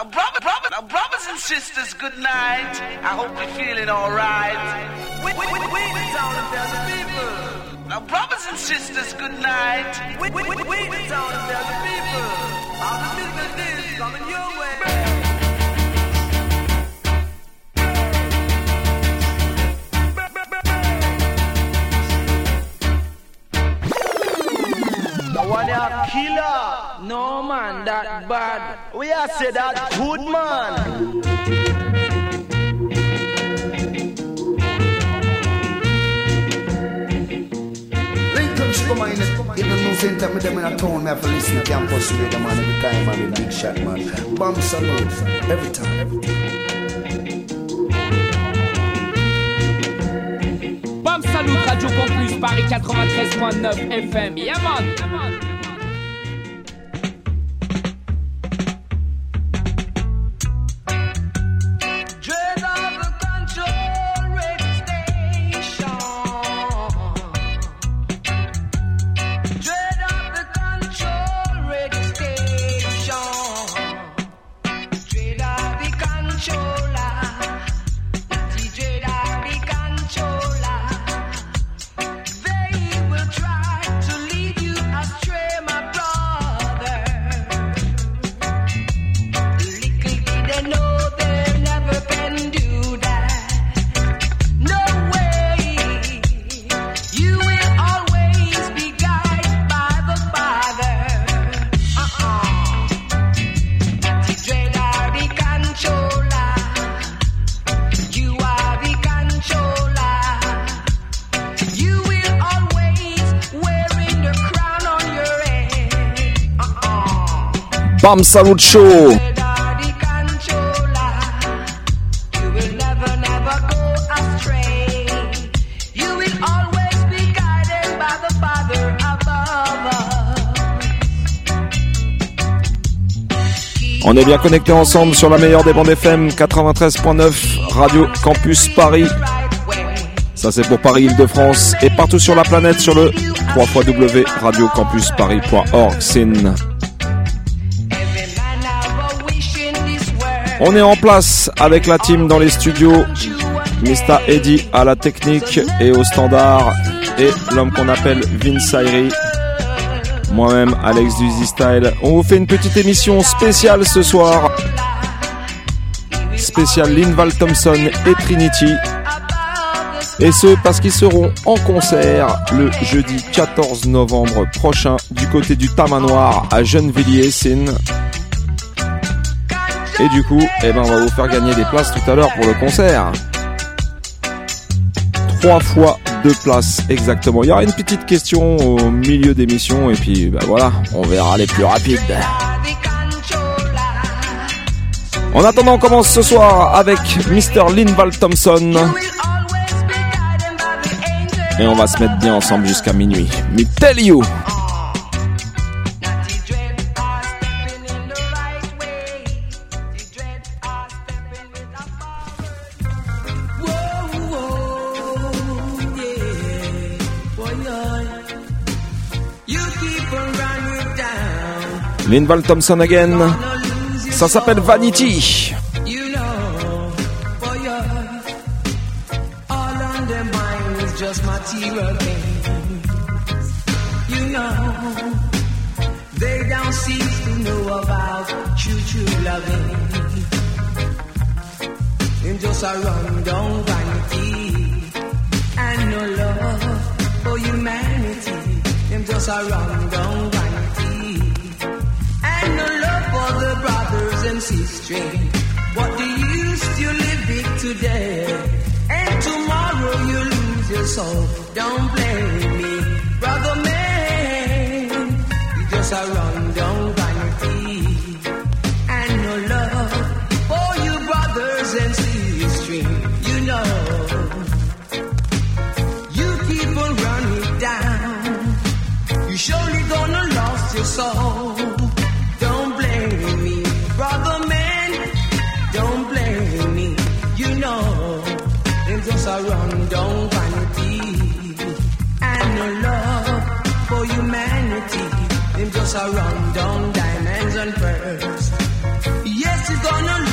Now, brother, brother, now, brothers and sisters, good night. I hope you're feeling alright. We, we, we, we town and tell the people. Now, brothers and sisters, good night. We, we, we, we and tell the people. All the business is coming your way. One a killer. No man, that bad. We are say that good man. Come on, even no same time with them in a town, me have to listen to campus radio, man, every time, man, in big shot, man. Bomb salute, every time. Bam Salut, Radio Campus, Paris 93.9 FM. Yeah, man. Yeah, Salut Show. On est bien connectés ensemble sur la meilleure des bandes FM 93.9 Radio Campus Paris. Ça c'est pour Paris Île-de-France et partout sur la planète sur le www.radiocampusparis.org. On est en place avec la team dans les studios. Mista Eddy à la technique et au standard. Et l'homme qu'on appelle Vince Ayri. Moi-même, Alex du Style. On vous fait une petite émission spéciale ce soir. Spéciale Linval Thompson et Trinity. Et ce parce qu'ils seront en concert le jeudi 14 novembre prochain du côté du Tamanoir à Gennevilliers-Sine. Et du coup, eh ben, on va vous faire gagner des places tout à l'heure pour le concert. Trois fois deux places exactement. Il y aura une petite question au milieu d'émission et puis ben voilà, on verra les plus rapides. En attendant, on commence ce soir avec Mr. Linval Thompson. Et on va se mettre bien ensemble jusqu'à minuit. Me tell you! Linval Thompson again. Ça s'appelle Vanity. Them just a run down vanity and no love for humanity. Just a run down vanity sisters. What do you to live big today? And tomorrow you lose your soul. Don't blame me, brother man. You just a run vanity and no love for you brothers and sisters. You know, you keep on running down. You surely gonna lose your soul.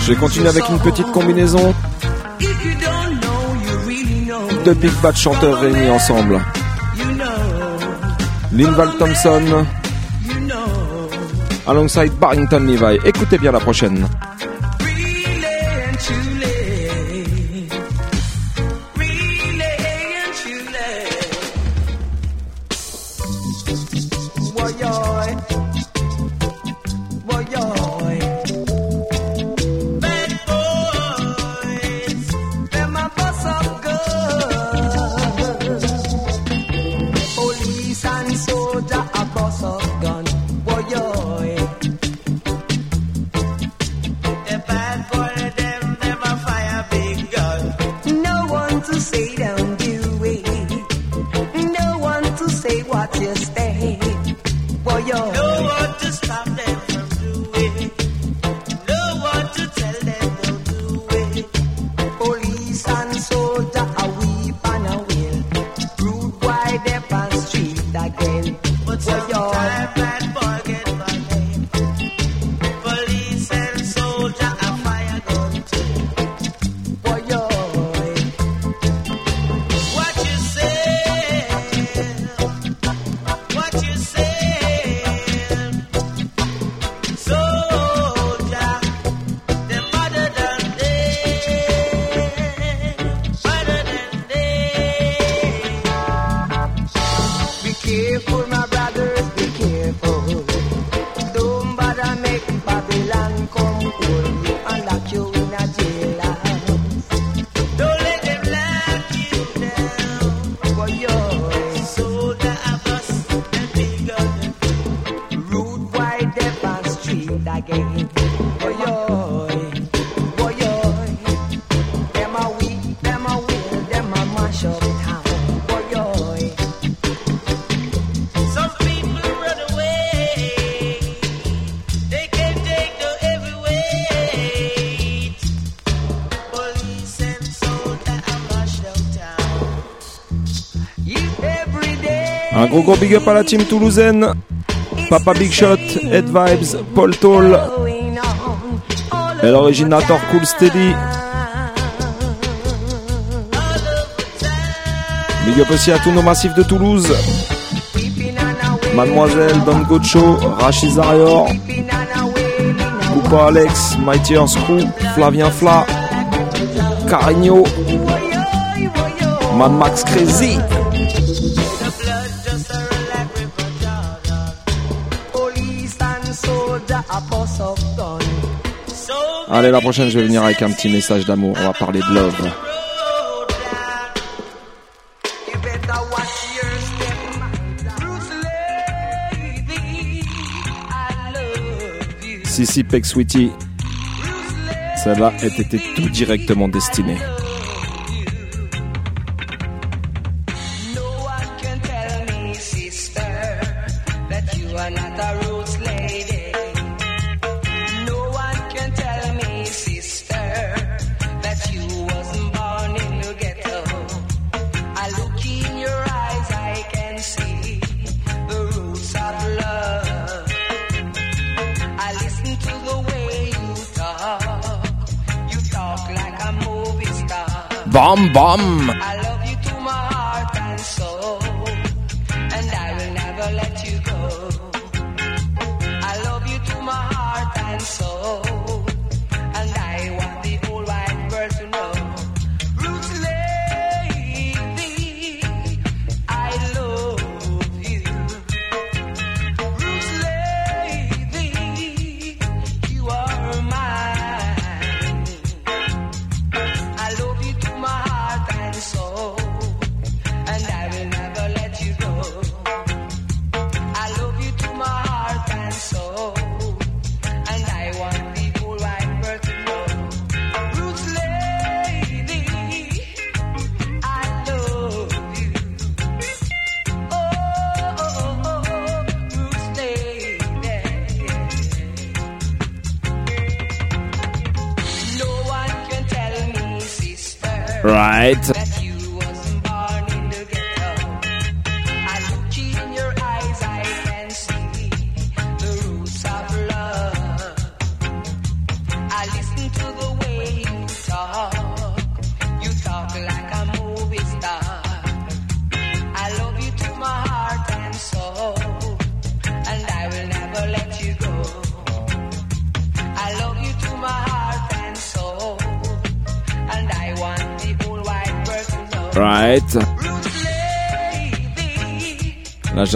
Je continue avec une petite combinaison. De Big Bad chanteurs réunis ensemble. Linval Thompson. alongside Barrington Levi. Écoutez bien la prochaine. Gros gros big up à la team toulousaine. Papa Big Shot, Head Vibes, Paul Toll. Et l'originator Cool Steady. Big up aussi à tous nos massifs de Toulouse. Mademoiselle, Don Gocho, Rachid Arior, Coupa Alex, Mighty Screw, Flavien Fla, Carigno, Mad Max Crazy. Allez, la prochaine, je vais venir avec un petit message d'amour. On va parler de love. Sissi Peck Sweetie, celle-là, elle était tout directement destinée. Bomb Bomb.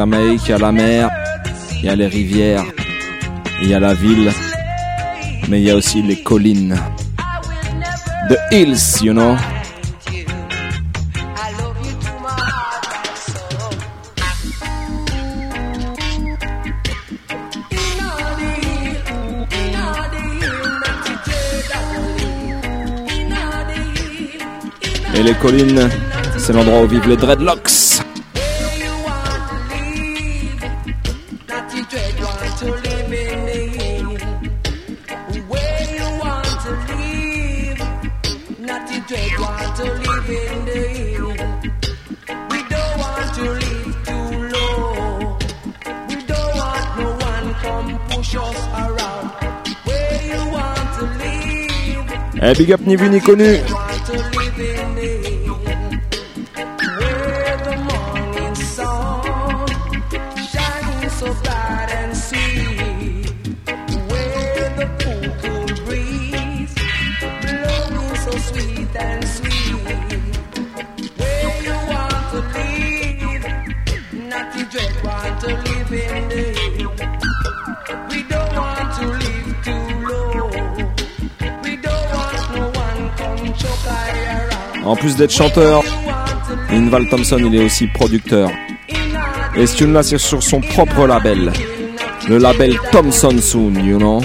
Il y a la mer, il y a les rivières, il y a la ville, mais il y a aussi les collines. The hills, you know. Et les collines, c'est l'endroit où vivent les dreadlocks. Eh, big up ni vu ni connu. En plus d'être chanteur, Inval Thompson, il est aussi producteur. Et ce tune là, c'est sur son propre label. Le label Thompson Soon, you know.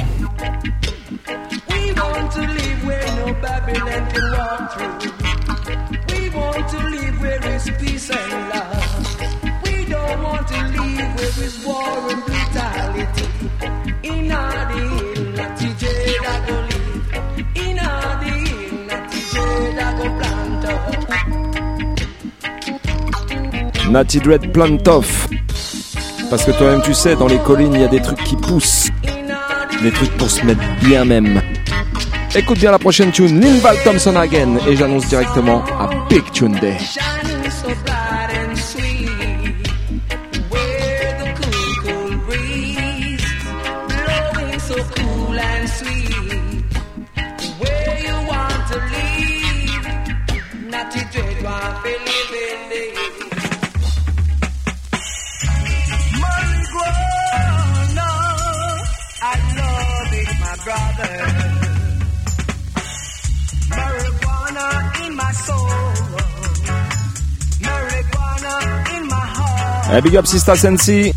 Natty Dread Plant Off. Parce que toi-même tu sais, dans les collines, il y a des trucs qui poussent. Des trucs pour se mettre bien même. Écoute bien la prochaine tune, Linval Thompson again. Et j'annonce directement à Big Tune Day. Big up Sista Sensi.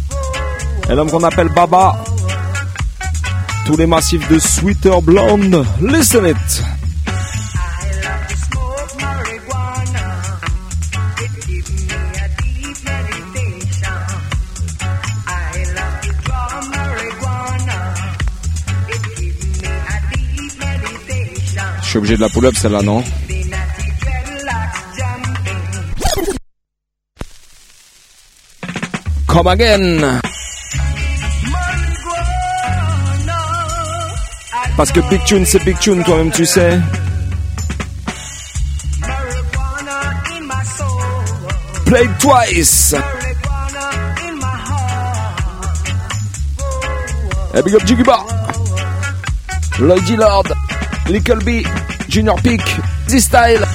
Et l'homme qu'on appelle Baba. Tous les massifs de Sweeter Blonde. Listen it. Je suis obligé de la pull-up celle-là, non? Parce que Big Tune c'est Big Tune toi-même tu sais. Play twice. Et big up Jiggy Bar Lloyd Lord Little B Junior Peak Z-Style.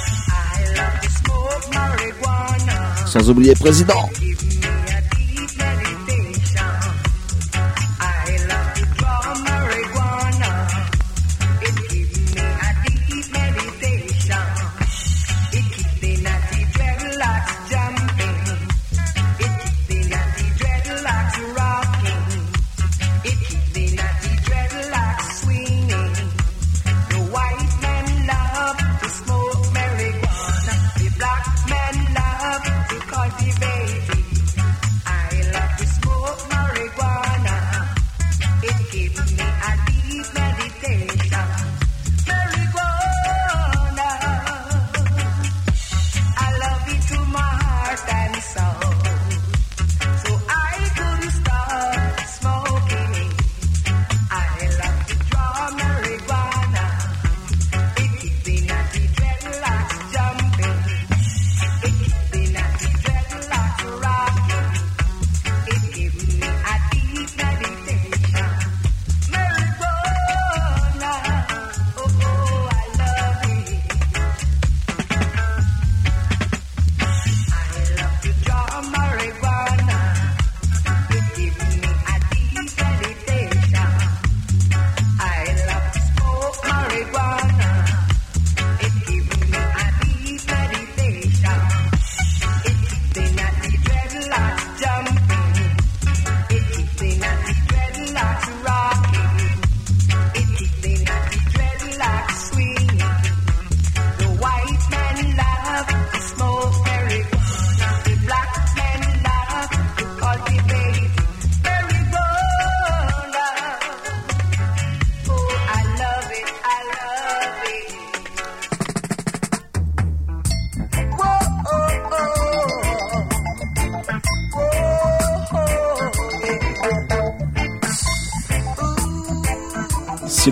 Sans oublier Président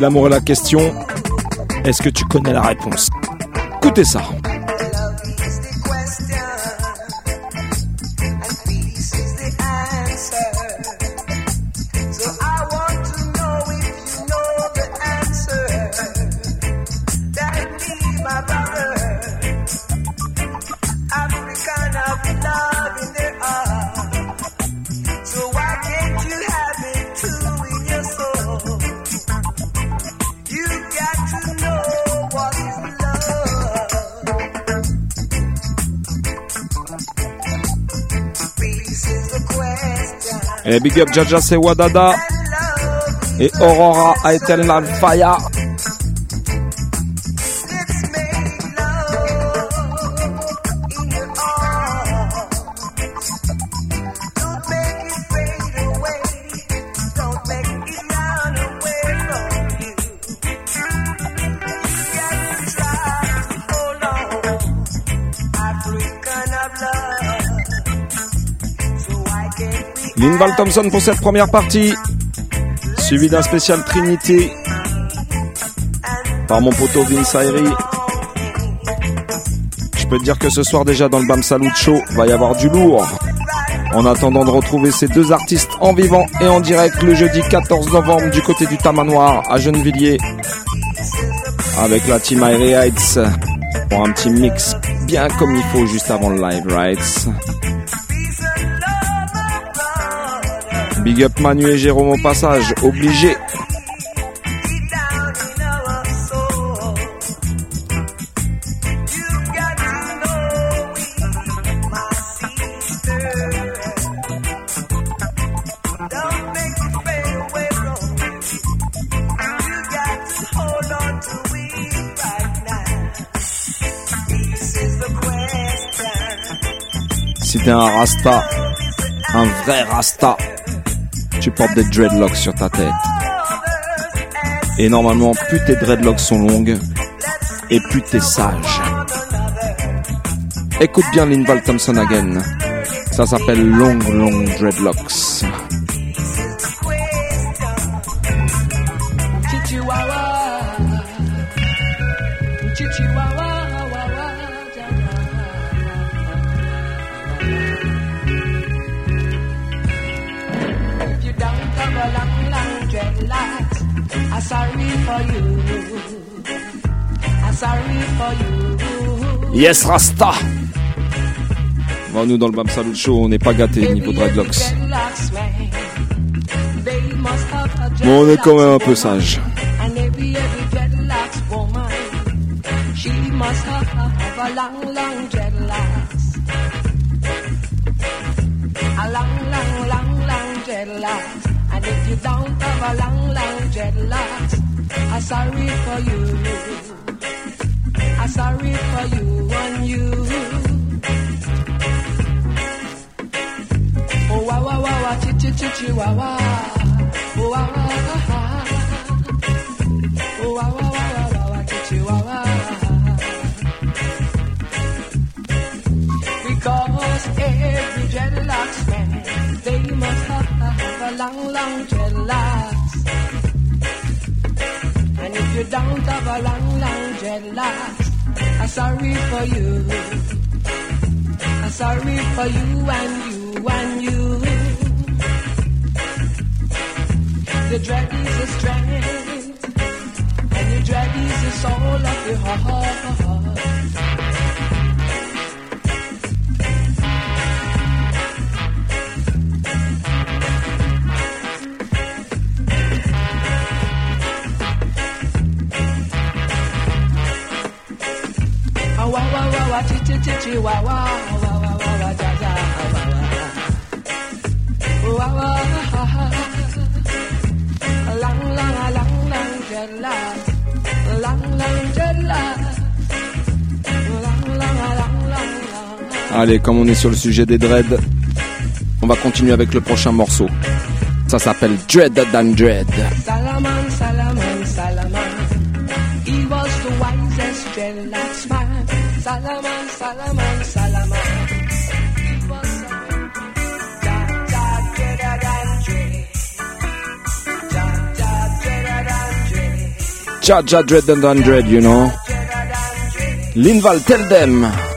l'amour est la question, est-ce que tu connais la réponse? Écoutez ça. Et big up Jaja c'est Wadada And love et Aurora Eternal Fire. Linval Thompson pour cette première partie, suivi d'un spécial Trinity par mon poteau Vince Ayri. Je peux te dire que ce soir déjà dans le Bam Salut Show, va y avoir du lourd. En attendant de retrouver ces deux artistes en vivant et en direct le jeudi 14 novembre du côté du Tamanoir à Gennevilliers avec la team Ayri Heights pour un petit mix bien comme il faut juste avant le live, right? Big up Manu et Jérôme au passage, obligé. Si t'es un rasta, un vrai rasta, tu portes des dreadlocks sur ta tête. Et normalement, plus tes dreadlocks sont longues, et plus t'es sage. Écoute bien Linval Thompson again. Ça s'appelle Long Long Dreadlocks. Yes Rasta Bon, nous dans le Bam Salut Show, on n'est pas gâtés niveau dreadlocks. Mais on est quand même un peu sage. Long, long dreadlocks. A long, long, long, long dreadlocks. And if you don't have a long, long dreadlocks, I'm sorry for you. I'm sorry for you and you. Oh, wow, wow, wow, wow, chi, chi, chi, chi, wow, wow. Oh, wow, wow, wow. Oh, wow, wow, wow, wow, wow, chi, wow, wow. Because every dreadlocks man, they must have a long, long dreadlocks. And if you don't have a long, long dreadlocks, I'm sorry for you. I'm sorry for you and you and you. The dread is a strength, and the dread is the soul of your heart. Allez, comme on est sur le sujet des dreads, on va continuer avec le prochain morceau. Ça s'appelle Dread Than Dread. Jaja Dread and Hundred, you know. Linval, tell them.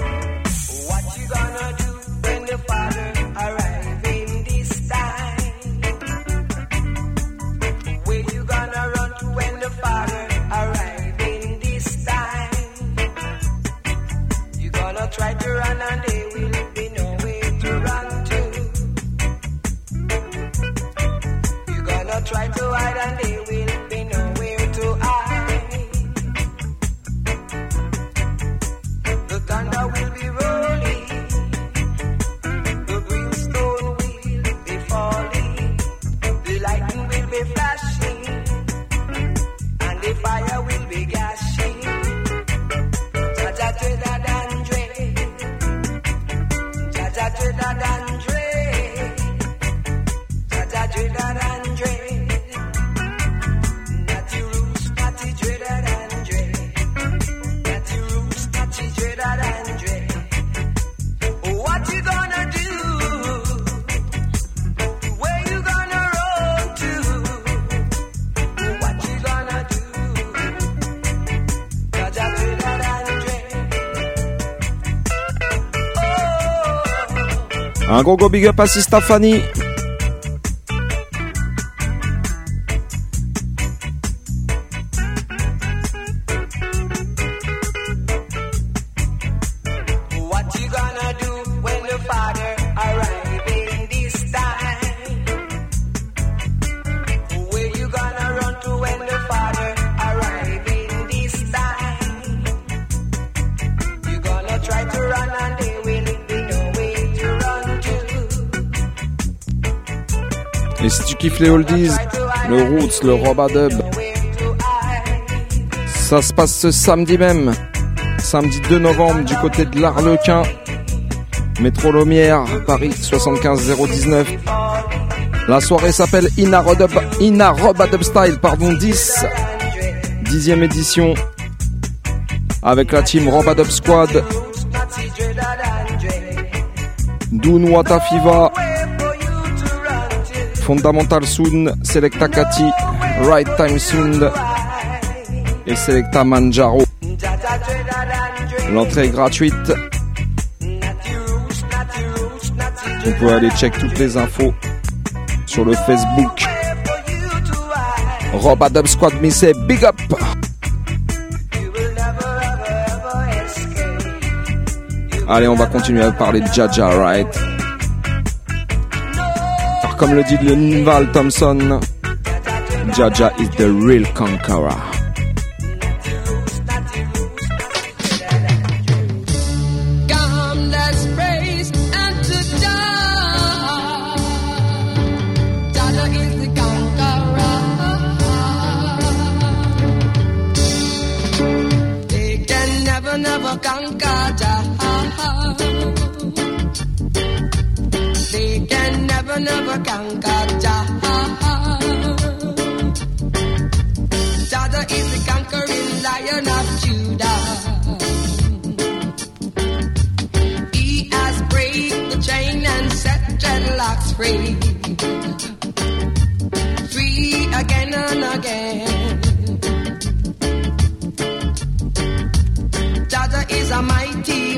Un gros go big up à Sista Fanny. Les oldies, le roots, le to hide. ça se passe ce samedi même. Samedi 2 novembre du côté de l'Arlequin. Métro Lomière, Paris 75019. La soirée s'appelle Ina Robadub Style, pardon, 10. Dixième édition. Avec la team Robadub Squad, Natty Trinidad Fundamental Soon, Selecta Kati, Right Time Sound et Selecta Manjaro. L'entrée est gratuite. Vous pouvez aller check toutes les infos sur le Facebook. Hide? Robadub Squad say big up. Allez, on va continuer à parler de Jaja, right? Comme le dit le Thompson, Jaja is the real conqueror.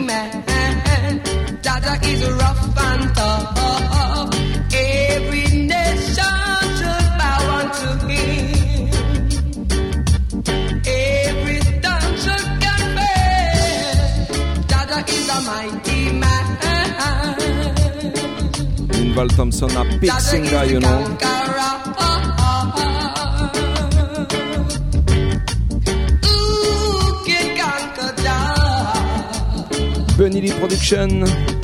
Man. Jaja is rough and tough. Every nation should bow unto him. Every tongue should confess. Jaja is a mighty man. Nival Thompson a big singer, you know. Production.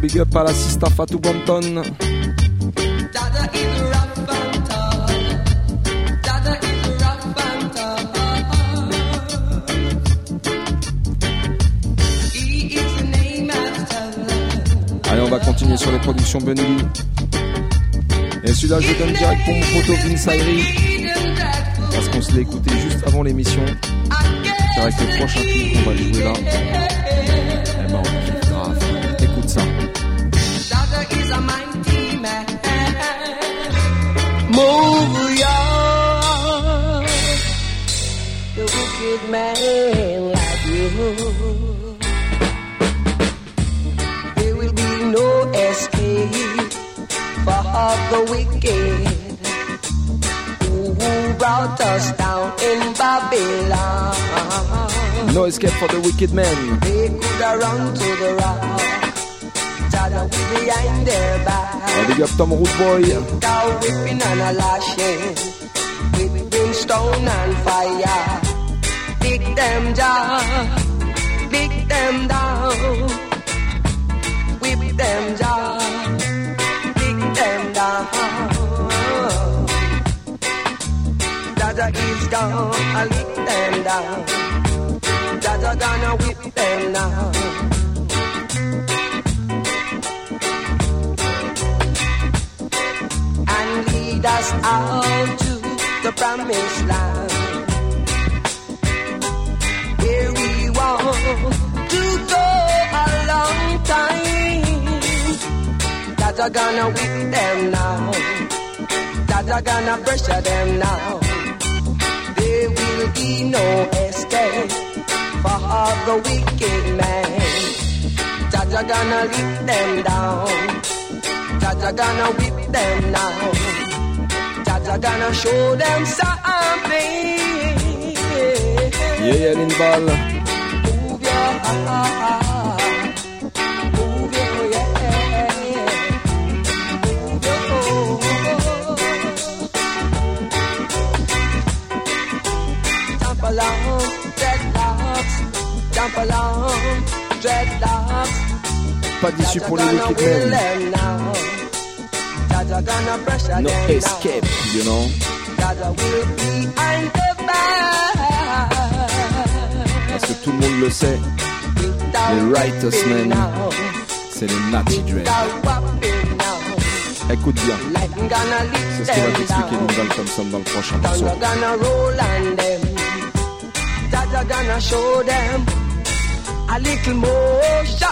big up à la sista Fatou Banton. Allez, on va continuer sur les productions Bunny. Et celui-là, je donne direct pour mon poteau Vince Parce qu'on se l'a écouté juste avant l'émission. C'est vrai que le prochain qu'on va jouer là. Move. The wicked man like you. There will be no escape for the wicked who brought us down in Babylon. No escape for the wicked man. They could have run to the rock. Behind their back. Un big up Tom Root Boy. Thou whipping and a lashing with brimstone and fire. Pick them down, pick them down, whip them down, pick them down. Dada is gone, I lick them down. Dada gonna whip them down. Lead us out to the promised land where we want to go a long time. That are gonna whip them now. That are gonna pressure them now. There will be no escape for the wicked man. That gonna lift them down. Jaja gonna whip them now. Jaja gonna show them something. Yeah, yeah, Lindball. Move your heart. Move your yeah. Move your Jump along, dreadlocks. Jump along, dreadlocks. Pas d'issue pour les wicked men. No escape, you know. Parce que tout le monde le sait, les Righteous Men, c'est les Natty Dread. Écoute bien, c'est ce que va t'expliquer Linval Thompson dans le prochain morceau. gonna show them a little motion.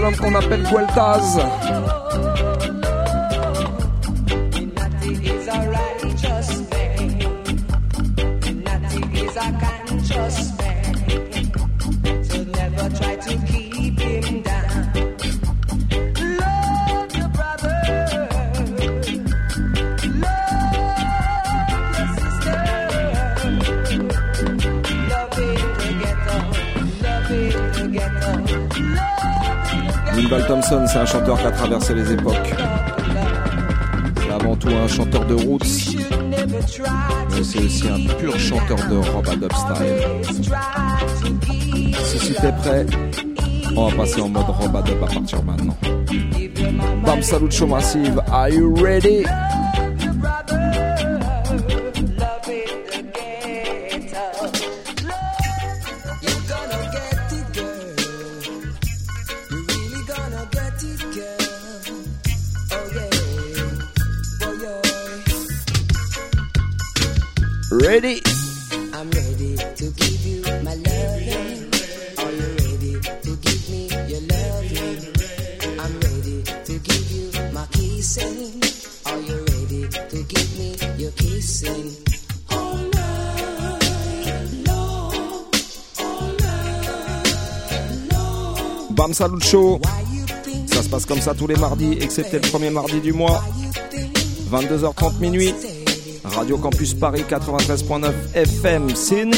à l'homme qu'on appelle Gueltaz. Man, so never try to keep him down. Linval Thompson, c'est un chanteur qui a traversé les époques. C'est avant tout un chanteur de roots, mais c'est aussi un pur chanteur de rob à dubstyle. Si tu es prêt, on va passer en mode rob à dub à partir maintenant. Bam Salut Massive, are you ready? Salut Show. Ça se passe comme ça tous les mardis, excepté le premier mardi du mois. 22h30 minuit. Radio Campus Paris 93.9 FM Sin.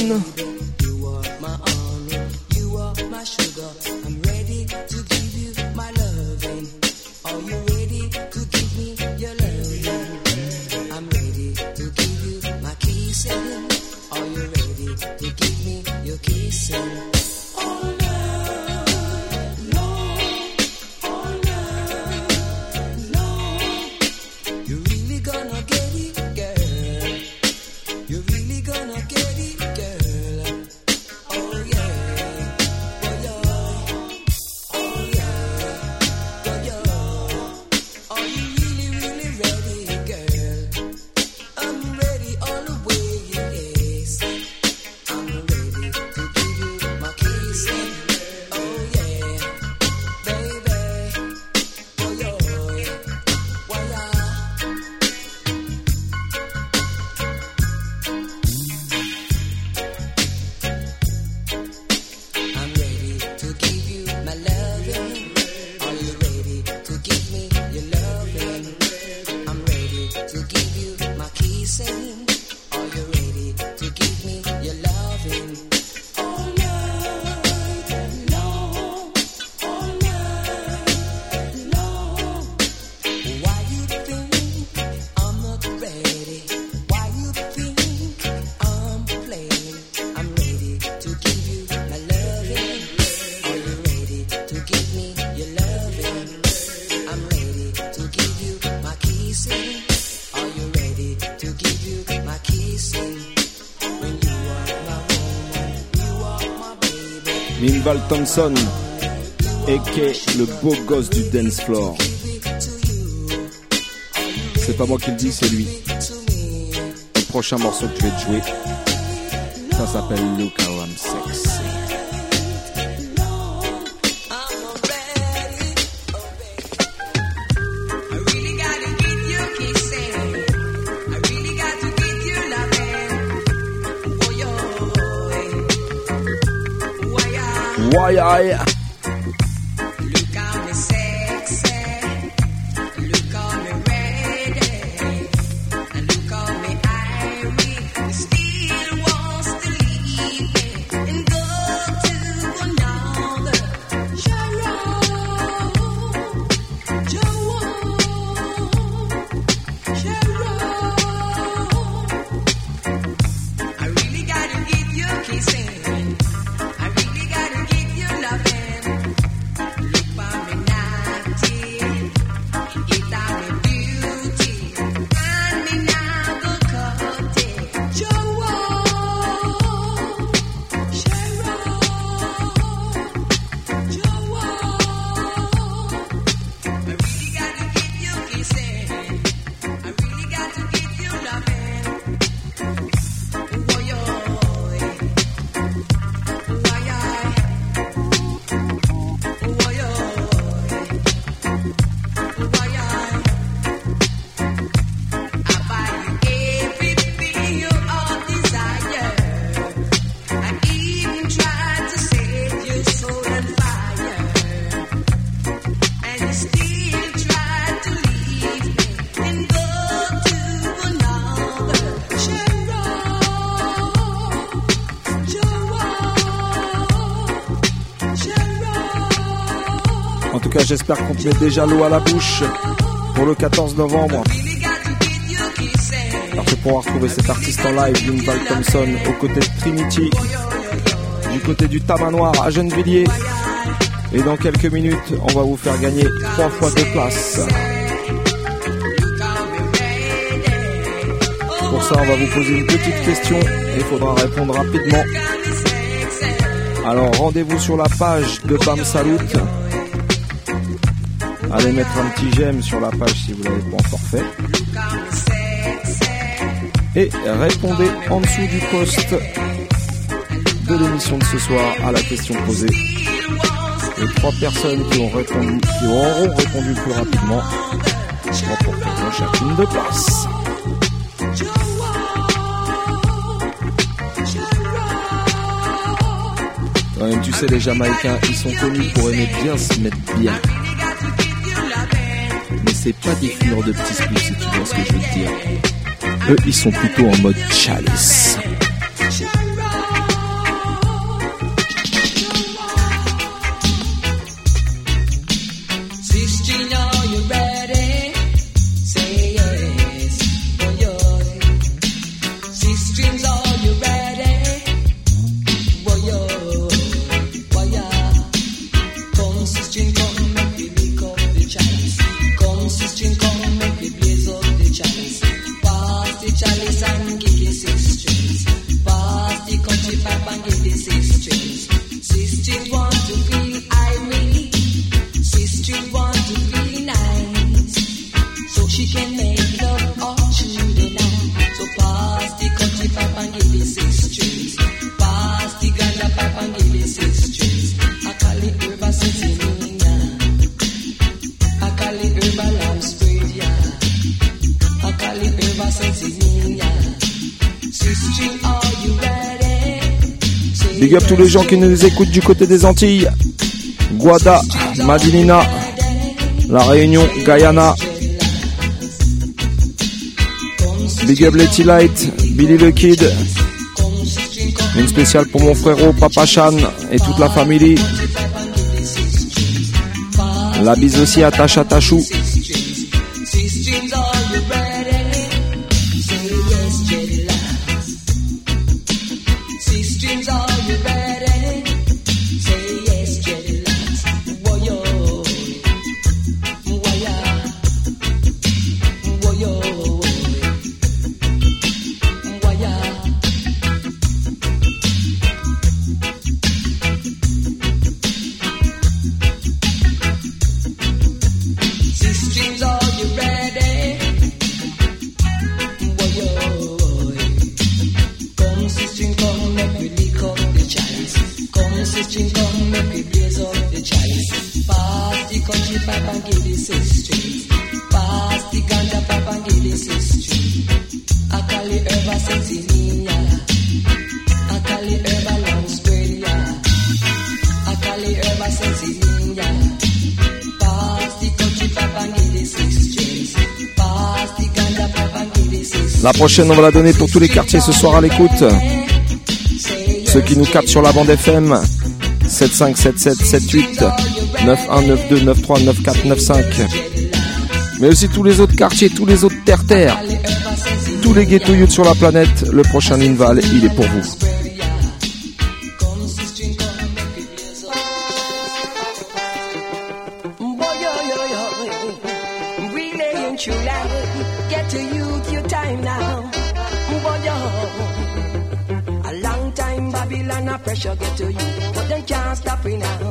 Thompson, est le beau gosse du dance floor. C'est pas moi qui le dis, c'est lui. Le prochain morceau que je vais te jouer, ça s'appelle Look How I'm Sexy. Yeah. j'espère qu'on te met déjà l'eau à la bouche pour le 14 novembre. Alors tu pourras retrouver cet artiste en live, Val Thompson, aux côtés de Trinity, du côté du Tamanoir à Gennevilliers. Et dans quelques minutes, on va vous faire gagner trois fois deux places. Pour ça, on va vous poser une petite question et il faudra répondre rapidement. Alors rendez-vous sur la page de Bam Salut Allez mettre un petit j'aime sur la page si vous l'avez pas encore fait. Et répondez en dessous du post de l'émission de ce soir à la question posée. Les trois personnes qui ont répondu, qui auront répondu plus rapidement, remporteront chacune de places. Quand même, tu sais, les Jamaïcains, ils sont connus pour aimer bien se mettre bien c'est pas des fumeurs de petits si tu vois ce que je veux dire. Eux, ils sont plutôt en mode chalice. Big up tous les gens qui nous écoutent du côté des Antilles. Guada, Madinina, La Réunion, Guyana. Big up Letty Light, Billy le Kid. Une spéciale pour mon frérot Papa Chan et toute la famille. La bise aussi à Tacha Tachou. La prochaine, on va la donner pour tous les quartiers ce soir à l'écoute. Ceux qui nous captent sur la bande FM 75 77 Mais aussi tous les autres quartiers, tous les autres terre-terre, tous les ghetto youth sur la planète. Le prochain Inval, il est pour vous. sugar to you, but they can't stop me now.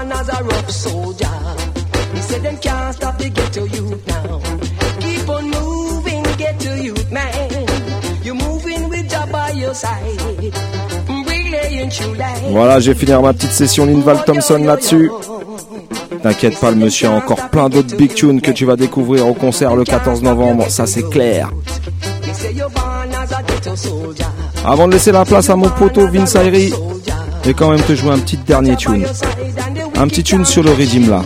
Born as a rough soldier. Me say them can't stop the ghetto youth now. Keep on moving, ghetto youth man. You moving with job by your side. Relaying true life. Voilà, je vais finir ma petite session Linval Thompson là-dessus. T'inquiète pas, le monsieur a encore plein d'autres big tunes que tu vas découvrir au concert le 14 novembre, ça c'est clair. Avant de laisser la place à mon poteau Vince Ayri, je vais quand même te jouer un petit dernier tune. Un petit tune sur le régime là.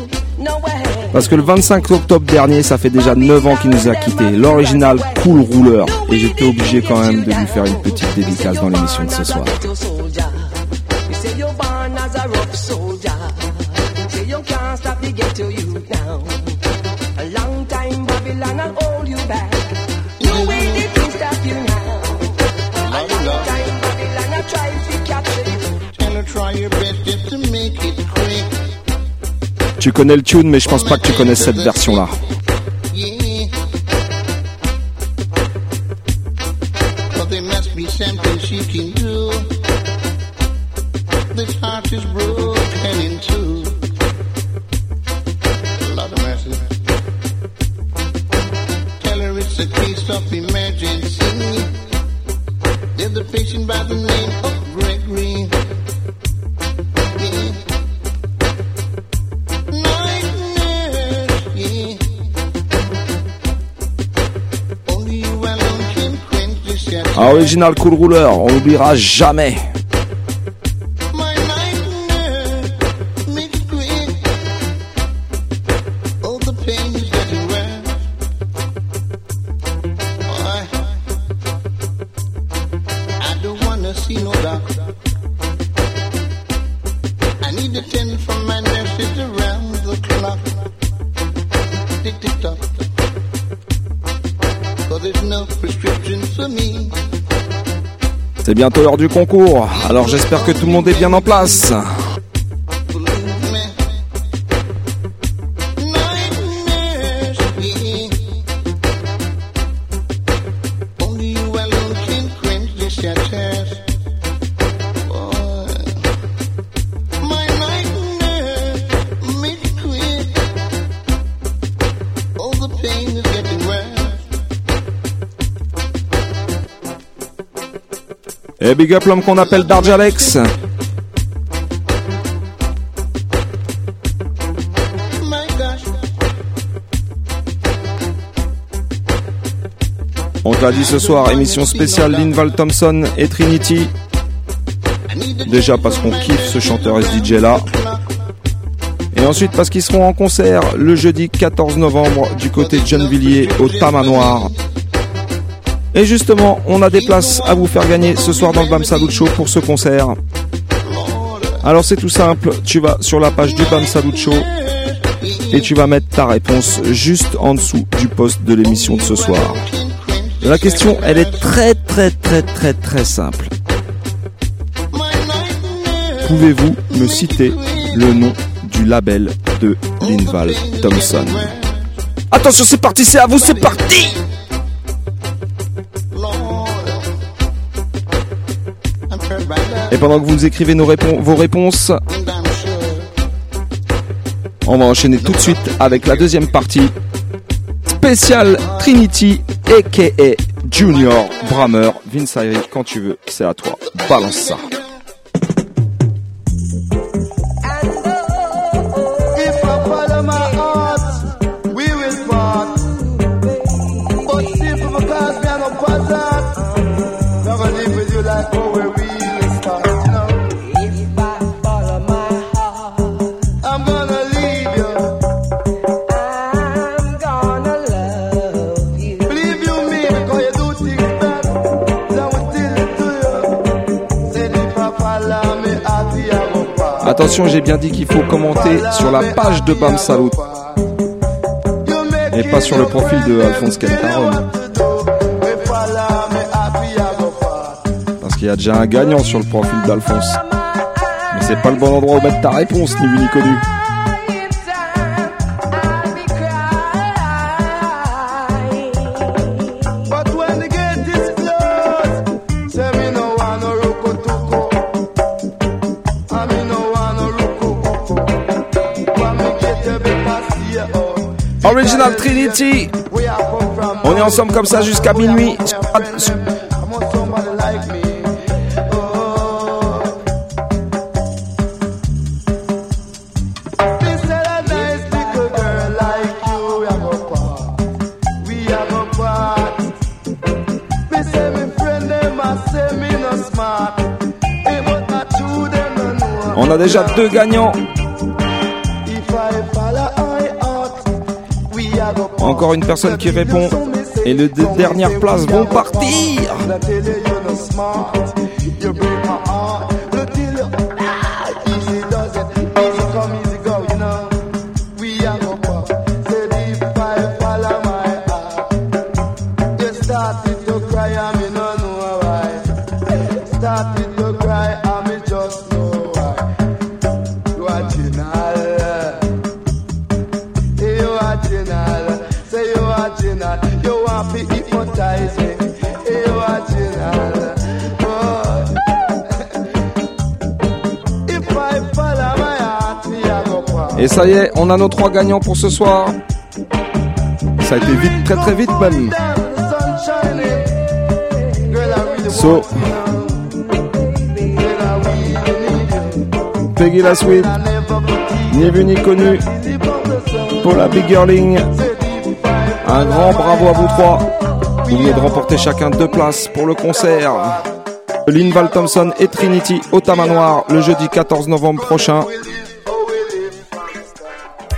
Parce que le 25 octobre dernier, ça fait déjà 9 ans qu'il nous a quittés. L'original Cool Rouleur. Et j'étais obligé quand même de lui faire une petite dédicace dans l'émission de ce soir. Tu connais le tune, mais je pense pas que tu connaisses cette version-là. Cool Rouleur, on l'oubliera jamais. Bientôt l'heure du concours, alors j'espère que tout le monde est bien en place. Big up l'homme qu'on appelle Darjalex. On te l'a dit ce soir, émission spéciale Linval Thompson et Trinity. Déjà parce qu'on kiffe ce chanteur et ce DJ là. Et ensuite parce qu'ils seront en concert le jeudi 14 novembre du côté de Gennevilliers au Tamanoir. Et justement, on a des places à vous faire gagner ce soir dans le Bam Salut Show pour ce concert. Alors c'est tout simple, tu vas sur la page du Bam Salut Show et tu vas mettre ta réponse juste en dessous du post de l'émission de ce soir. La question, elle est très très très très très simple. Pouvez-vous me citer le nom du label de Linval Thompson? Attention, c'est parti, c'est à vous, c'est parti Et pendant que vous écrivez vos réponses, on va enchaîner tout de suite avec la deuxième partie. Spécial Trinity, a.k.a. Junior Brammer. Vince Ayri, quand tu veux, c'est à toi. Balance ça. Attention, j'ai bien dit qu'il faut commenter sur la page de Bam Salut et pas sur le profil de Alphonse Kentaron. Parce qu'il y a déjà un gagnant sur le profil d'Alphonse. Mais C'est pas le bon endroit où mettre ta réponse, ni vu ni connu. No smart. Eh, but not true them no know. On a déjà deux gagnants. Encore une personne qui répond. Et les deux dernières places vont partir. Ça y est, on a nos trois gagnants pour ce soir. Ça a été vite, très très vite même. So, Peggy la Sweet, ni vu ni connu, pour la Big Girling. Un grand bravo à vous trois. Vous venez de remporter chacun deux places pour le concert. Lynn Val Thompson et Trinity au Tamanoir le jeudi 14 novembre prochain.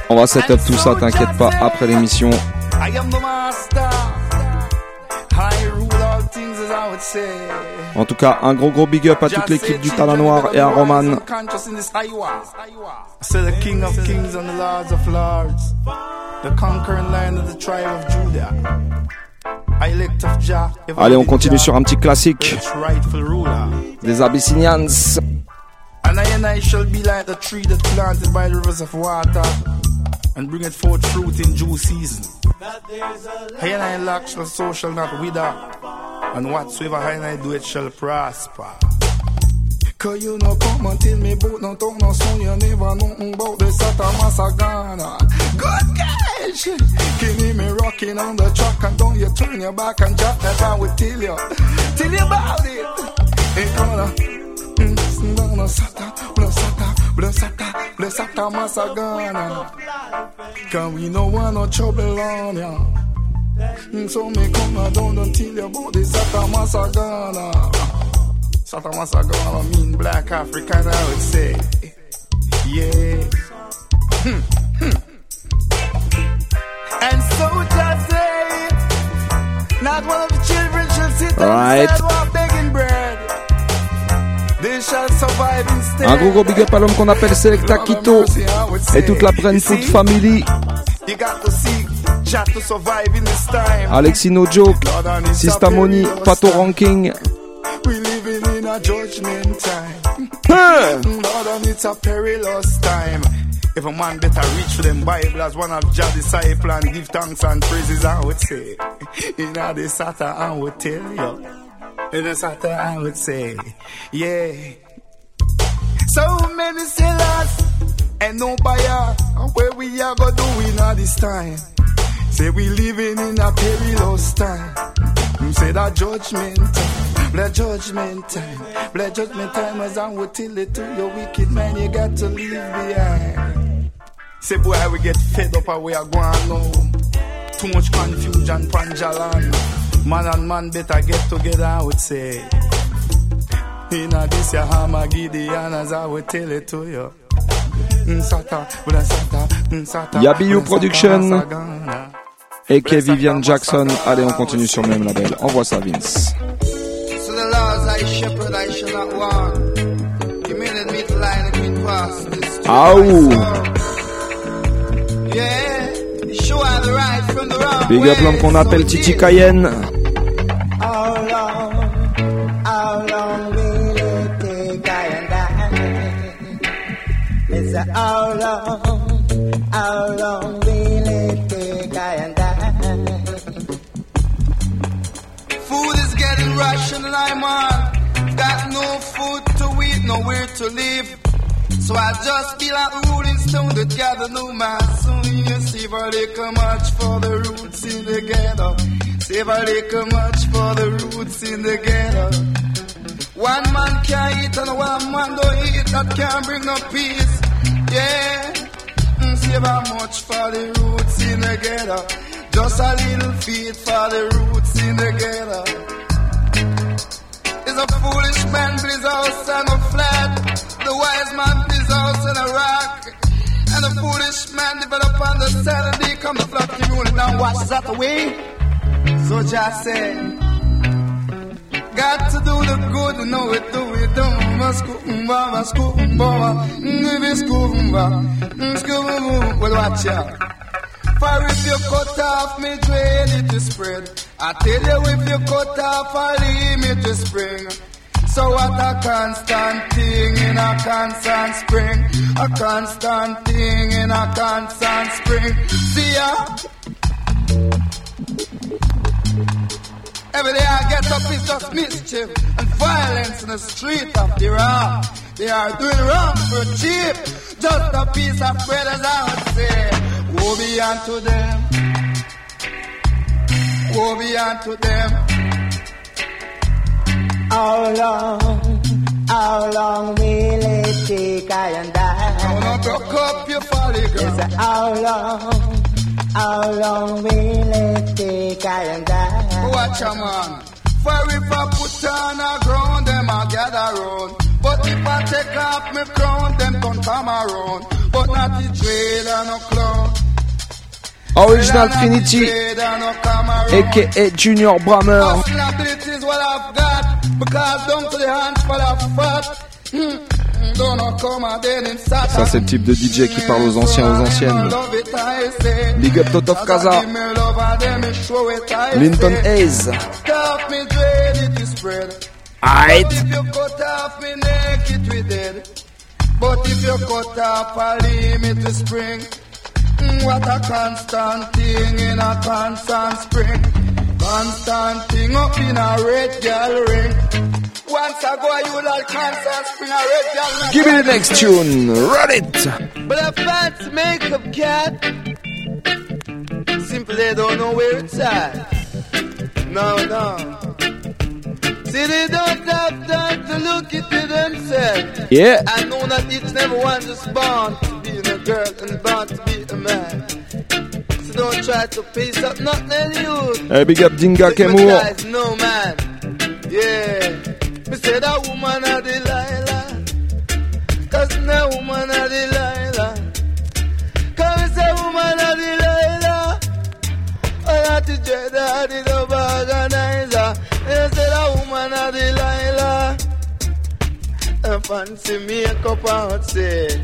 On va set up tout ça, t'inquiète pas, après l'émission. I am the master. I rule all things as I would say. En tout cas, un gros gros big up à toute l'équipe du Talent Noir et à Roman. Say the King of Kings and the Lords of Lords, the conquering lion of the tribe of Judah. I elect of Jah. ever Allez, on continue sur un petit classique des Abyssinians. And I and I shall be like the tree that planted by the rivers of water and bringeth forth fruit in due season. I and I lack shall so shall not wither, and whatsoever I and I do it shall prosper. Cause you know come and tell me about no talk no song you never know about the Satan Masagana. Good gosh! Killing me rocking on the track and don't you turn your back and drop that I will tell you. Tell you about it. Ain't mm, mm, mm, gonna Blessata, blessata, blessata, blessata, masagana. Cause we no want no trouble on ya. Mm, So me come down and tell you about the Sata Masagana. Sata Masagana mean black African, I would say. Yeah. Hmm, hmm. And so just say, not one of the children shall sit Right. and while begging bread. Un gros gros big up à l'homme qu'on appelle Selecta Quito et toute la Brentwood Family. You got to seek Jah to survive in this time. Alexis No Joke, Sista Moni, Pato Ranking. We living in a judgment time. Lord, it's a perilous time. If a man better reach for them Bible as one of Jah disciple and give thanks and praises, I would say. In a the Sata, I would tell you. In the Sata, I would say, yeah. So many sellers and no buyer. Where we are gonna do in all this time? Say we living in a perilous time. You say that judgment time, that judgment time, that judgment time as I would tell it to your wicked man you got to leave behind. Say boy we get fed up how we are going now. Too much confusion, panjalan. Man and man better get together, I would say. In a this your hammer Gideon as I would tell it to you. Mm, mm, Sata, Production. Et que Vivian Jackson. Allez, on continue sur le même label. Envoie ça, Vince. So the laws I shepherd, I shall not want. You made me to line and me past this. Aou. Yeah, show I the right from the wrong. Big up l'homme qu'on appelle Titi Cayenne. Say, how long, how long will it take I and I? Food is getting rationed, I'm. Got no food to eat, nowhere to live. So I just feel like rolling stone to gather no mass. So you save a little much for the roots in the ghetto. Save a little much for the roots in the ghetto. One man can't eat and one man don't eat. That can't bring no peace. Yeah. Mm, Save a much for the roots in the ghetto. Just a little feed for the roots in the ghetto. Is a foolish man builds house on a flat. The wise man builds house on a rock. And the foolish man develop on the sand and they come to flood community now watch that the way? So just say Got to do the good, know it, do it, do Maskumba, maskumba, ngivi skumba, skumba, well watch out. For if you cut off me drain, it will spread. I tell you if you cut off a limb, it will spring. So what a constant thing in a constant spring. A constant thing in a constant spring. See ya? Every day I get up is just mischief and violence in the street of the wrong. They are doing wrong for cheap. Just a piece of bread as I would say. Woe be unto them. Woe be unto them. How long, how long will it take I and I? I wanna broke up your folly, girl. say, how long, how long will it take? I and I? Watch a man. For if I put on a ground, them I gather round. But if I take off my crown, them don't come around. But not the and no clown. Original Trinity, aka Junior Brammer. Ça, c'est le type de DJ qui parle aux anciens, aux anciennes. Big up Totov Kaza. Linton Hayes. What a constant thing in a constant spring. Constant up in a red girl ring. Once I go you like constant spring a red girl. Give me the next tune. Run it. But a fancy makeup cat simply don't know where it's at. No, no. See, they don't have time to look into themselves. Yeah. I know that each and every one is born to be a girl and born to be a man. So don't try to piece up nothing in you. Hey, big up Dinga Take my Kemur. guys, No man. Yeah. Me say that woman a Delilah. Cause that woman a Delilah. Cause me say woman a Delilah. Oh, that is dread, that is the organizer. Me say that woman a Delilah. A fancy makeup outside.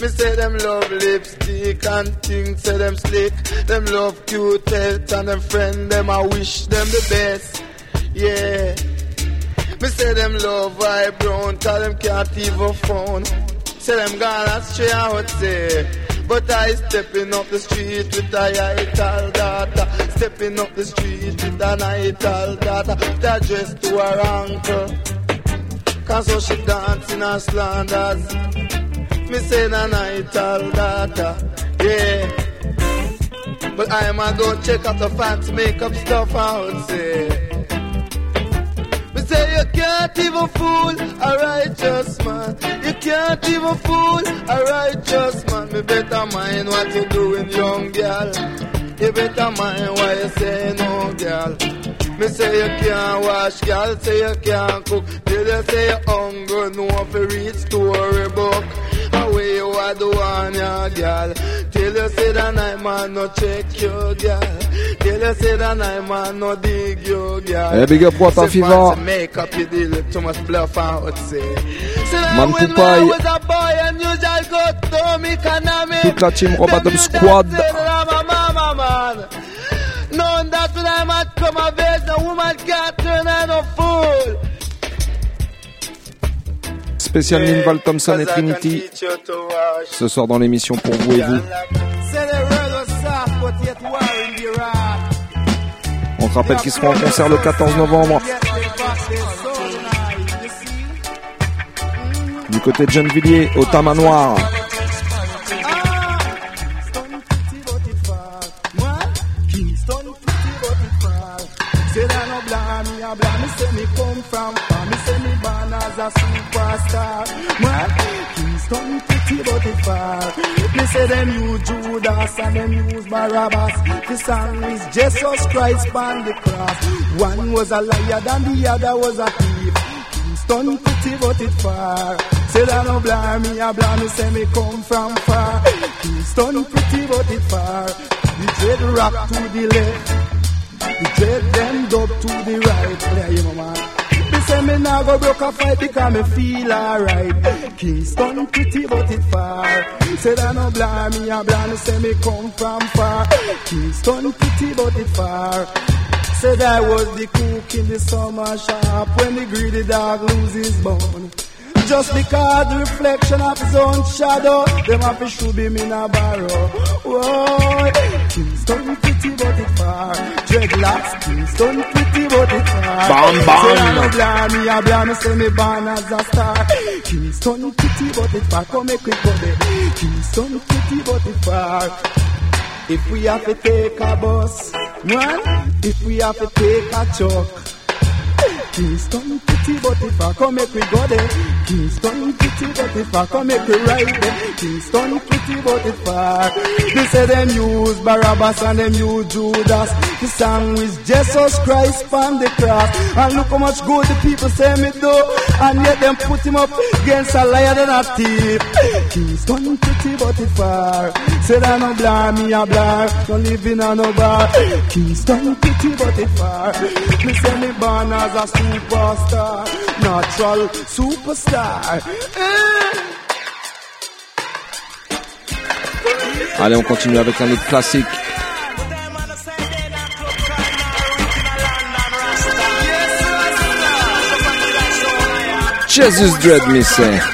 Me say them love lipstick and things, say them slick. Them love cute health and them friend them I wish them the best. Yeah. Me say them love vibrant, tell them can't even phone. Say them gone astray, I would say. But I stepping up the street with a ital data. Stepping up the street with an ital data. That dress to her ankle. Cause so she dancing her slanders. Me say na ital data. Yeah. But I am a go check out the fancy makeup stuff, I would say. Say you can't even fool a righteous man. You can't even fool a righteous man. Me better mind what you doing, young girl. You better mind why you say no, girl. Me say you can't wash, girl. Say you can't cook. Till you say you hungry, no you read storybook. Away you are the one, yeah, girl. Till you say that I man no check you, girl. Till you say that I man no dig you, girl. Hey, big up Water Say Fever. fancy Makeup you deal too much bluff would say. Man when I was a boy and you just go to me economic. Toute la team Dub Squad. just say that I'm a mama man. Knowing that when I'm at come of age, no woman can't turn her no fool. Spécial Ninval Thompson et Trinity. Ce soir dans l'émission pour vous et vous. On te rappelle qu'ils seront en concert le 14 novembre. Du côté de Gennevilliers, au Tamanoir. Say as a superstar. Man, Kingston pretty but it far. Me say them use Judas and them use Barabbas. The song is Jesus Christ on the cross. One was a liar and the other was a thief. Kingston pretty but it far. Say that no blind me, a blind me say me come from far. Kingston pretty but it far. The dread rock to the left. The dread them dub to the right. There you know, man. Say me nah go broke a fight because me feel alright. Kingston pretty but it far. Say that no blind me a blind. Say me come from far. Kingston pretty but it far. Said I was the cook in the summer shop when the greedy dog loses bone. Just because the reflection of his own shadow, them have to shoot him in a barrow. Whoa, Kingston pretty but it far. Dreadlocks, Kingston pretty but it far. Bam, bam. Say I no blind me, ah, I blind me, say me born as a star. Kingston pretty but it far. Come make it go there. Kingston pretty but it far. If we have to take a bus, man, if we have to take a truck. Kingston pretty but if I come make we go there. Kingston pretty but if I come make we ride there. Kingston pretty but if I They say them use Barabbas and them use Judas. The song is Jesus Christ on the cross. And look how much good the people say me do. And yet them put him up against a liar and a thief. Kingston pretty but it far Say that no blind me a blind Don't live in a no bar. Kingston pretty but it far Me say me born as a superstar Natural superstar Eh? Allez, on continue avec un autre classique. Jesus Dread, me.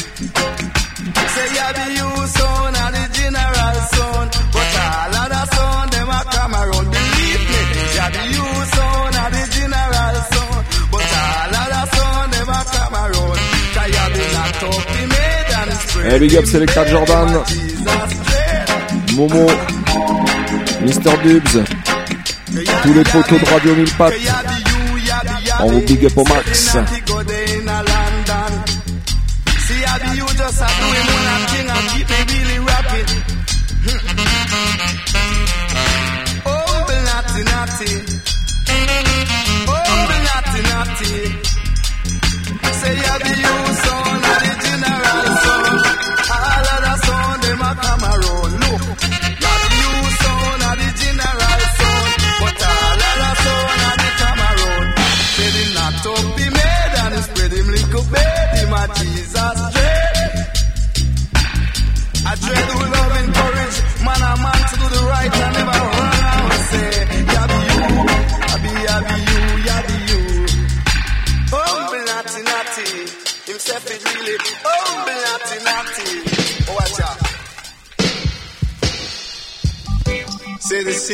Eh, big up Selecta Jordan, Jesus dread. Momo, Mr. Dubs, tous les poteaux de Radio 1000 pattes. On vous big up au max.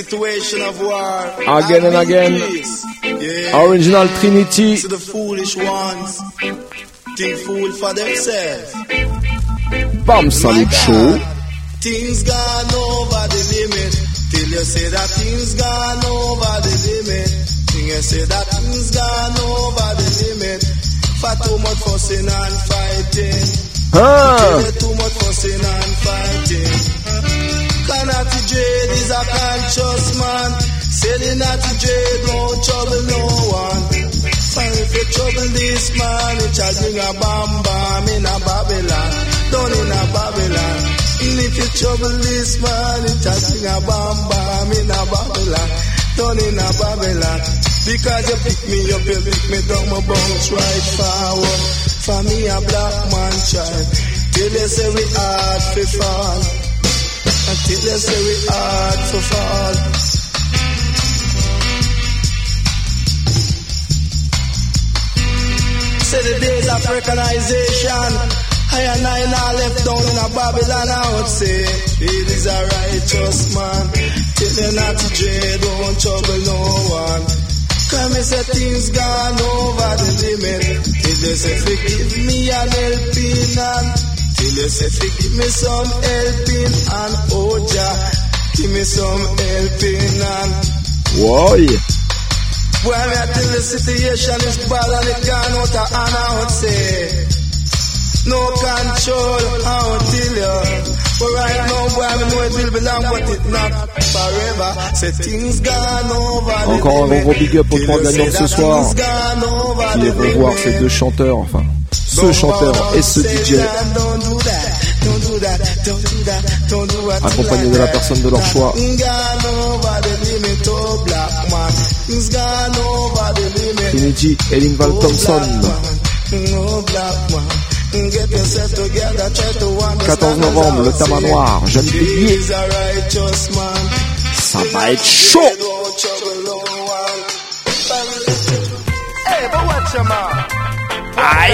Situation of war. Again and again. Yeah. Original Trinity. To the foolish ones. Think fool for themselves. Bam Salut Show. Things gone over the limit. Till you say that things gone over the limit. Till you say that things gone over the limit. For too much fussing and fighting. You too much Selling at Dread won't trouble no one. And if you trouble this man, it shall bring a bam bam in a Babylon. Down in a Babylon. And if you trouble this man, it shall bring a bam bam in a Babylon. Down in a Babylon. Because you pick me up, you pick me down, my bounce right forward. For me, a black man child. Till they say we hard to fall. Until they say we hard to fall. Say the days of recognition. I and I now left down in a Babylon, I would say, it is a righteous man. Till they not to dread, don't trouble no one. Come and say things gone over the limit. Till they say, forgive me and helping and Till they say, forgive me some helping and oh Jah, give me some helping and Why? Boy, me I tell the situation is bad and it gone out of hand, I would say. No control, you. But right now, boy, know it will be long, but it not forever. Say things gone over the Encore un gros big up aux trois gagnants de ce soir qui vont voir ces deux chanteurs, enfin, ce chanteur et ce DJ, accompagnés de la personne de leur choix. Trinity Ellingval Thompson. 14 novembre, le tabac noir, jeune bélier. Ça va être chaud. Hey,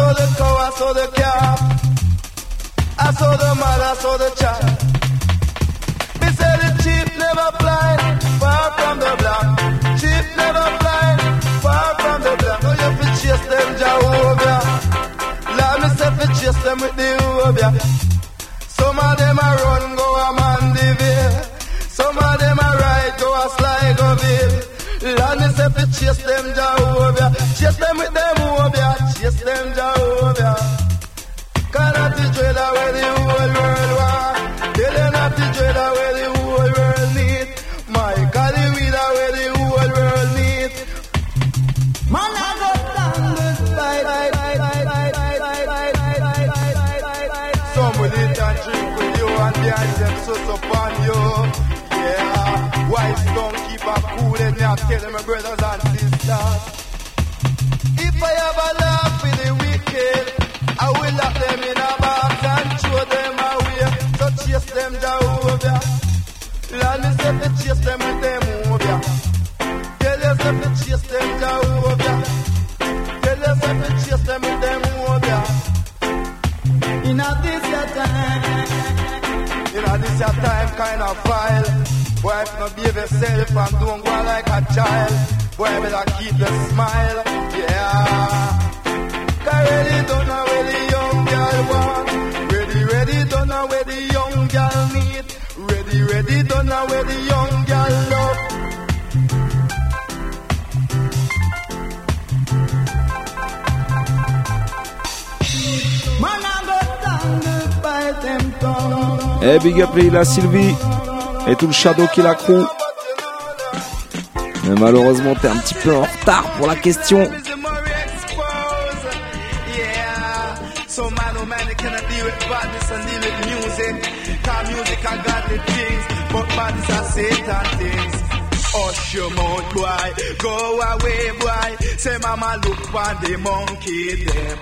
saw the cow, I saw the calf. I saw the mother, I saw the child. Me say the sheep never fly far from the block. Sheep never fly far from the block. Oh, no, you fi chase them Jehovah. Let me say fi chase them with the Jehovah. Some of them a run go a Mandeville. Some of them a ride go a Sligoville. Let me say fi chase them Jehovah. Chase them with them Jehovah. Chase them Jehovah. Cannot be dread where the whole world want. Tell my brothers and sisters. If I have a laugh with the wicked, I will lock them in a box and throw them away. So chase them Jehovah. Lord, me say to chase them with them oh, over. Tell yourself to chase them Jehovah. Oh, tell yourself to chase them with them oh, over. In a this your time. In a this your time kind of file. Boy, if not behave yourself and don't go like a child. Boy, better keep the smile. Yeah. Cause ready don't know where the young girl want. Ready, ready don't know where the young girl need. Ready, ready don't know where the young girl love. Tongue. Eh, big up la Sylvie et tout le shadow qui la crew. Mais malheureusement, t'es un petit peu en retard pour la question. Hush your mouth, boy. Go away, boy. Say, mama, look on the monkey, them.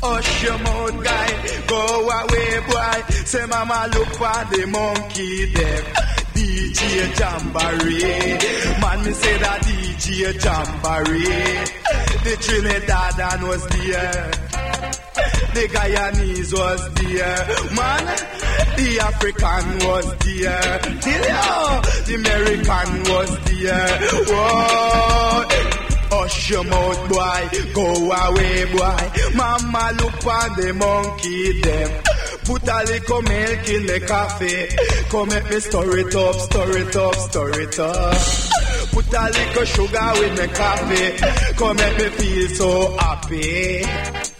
Hush your mouth, guy. Go away, boy. Say, mama, look on the monkey, them. DJ Jamboree. Man, me say that DJ Jamboree. The Trinidad was there. The Guyanese was there, man. The African was there. The American was there. Whoa. Hush your mouth, boy. Go away, boy. Mama, look on the monkey, them. Put a little milk in the coffee. Come make me stir it up, stir it up, stir it up. Put a little sugar with my coffee. Come make me feel so happy.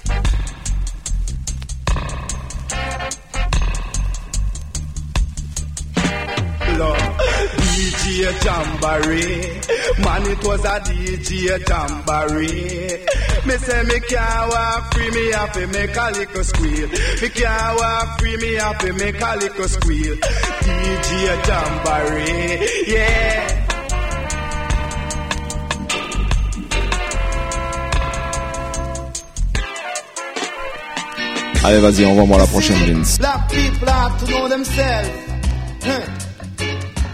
DJ Jamboree. Man, it was a DJ Jamboree. Me say me can't walk free, me have to make a little squeal. Me can't walk free, me have to make a little squeal. DJ Jamboree, yeah. Allez, vas-y, envoie-moi la prochaine, Vince. Black people have to know themselves. Huh.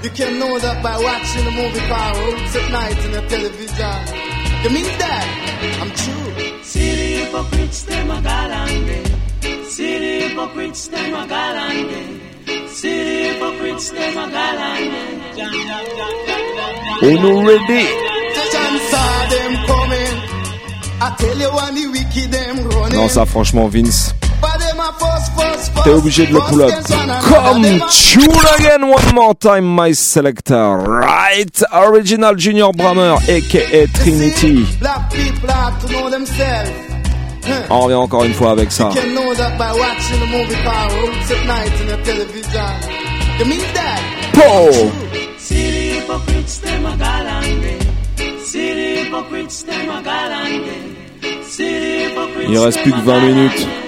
You can know that by watching the movie called Roots at Night in the television. You mean that? I'm true. See the hypocrites, them a galante. See the hypocrites, them a galante. See the hypocrites, them a galante. Jam, jam, jam, jam, jam, jam. On nous ready? The chance saw them coming. I tell you when the wicked them running. Non, ça, franchement, Vince, t'es obligé de le pull up. Come tune again one more time, my selector. Right, original Junior Brammer, aka Trinity. On revient encore une fois avec ça. Hypocrites, Il reste plus que them a 20 minutes.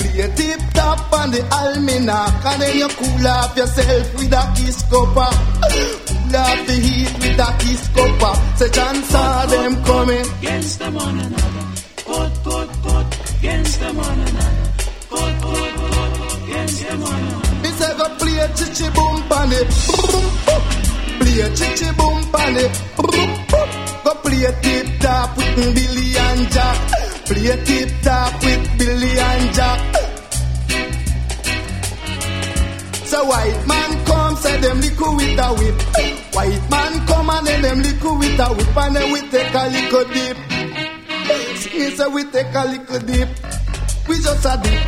Play tip top on the almanac. And then you cool off yourself with a kiss cuppa. Cool off the heat with a kiss cuppa. Say John saw them coming. against them one another. Put, put, put against them one another. Put, put, put against them one another. Me say go play chichi boom pan it. Play chichi boom pan it. Go play tip top with Billy and Jack. Play tip top with Billy and Jack. So white man come, say them liquor with a whip. White man come and then them liquor with a whip and then we take a little dip. Me say we take a little dip. We just a dip.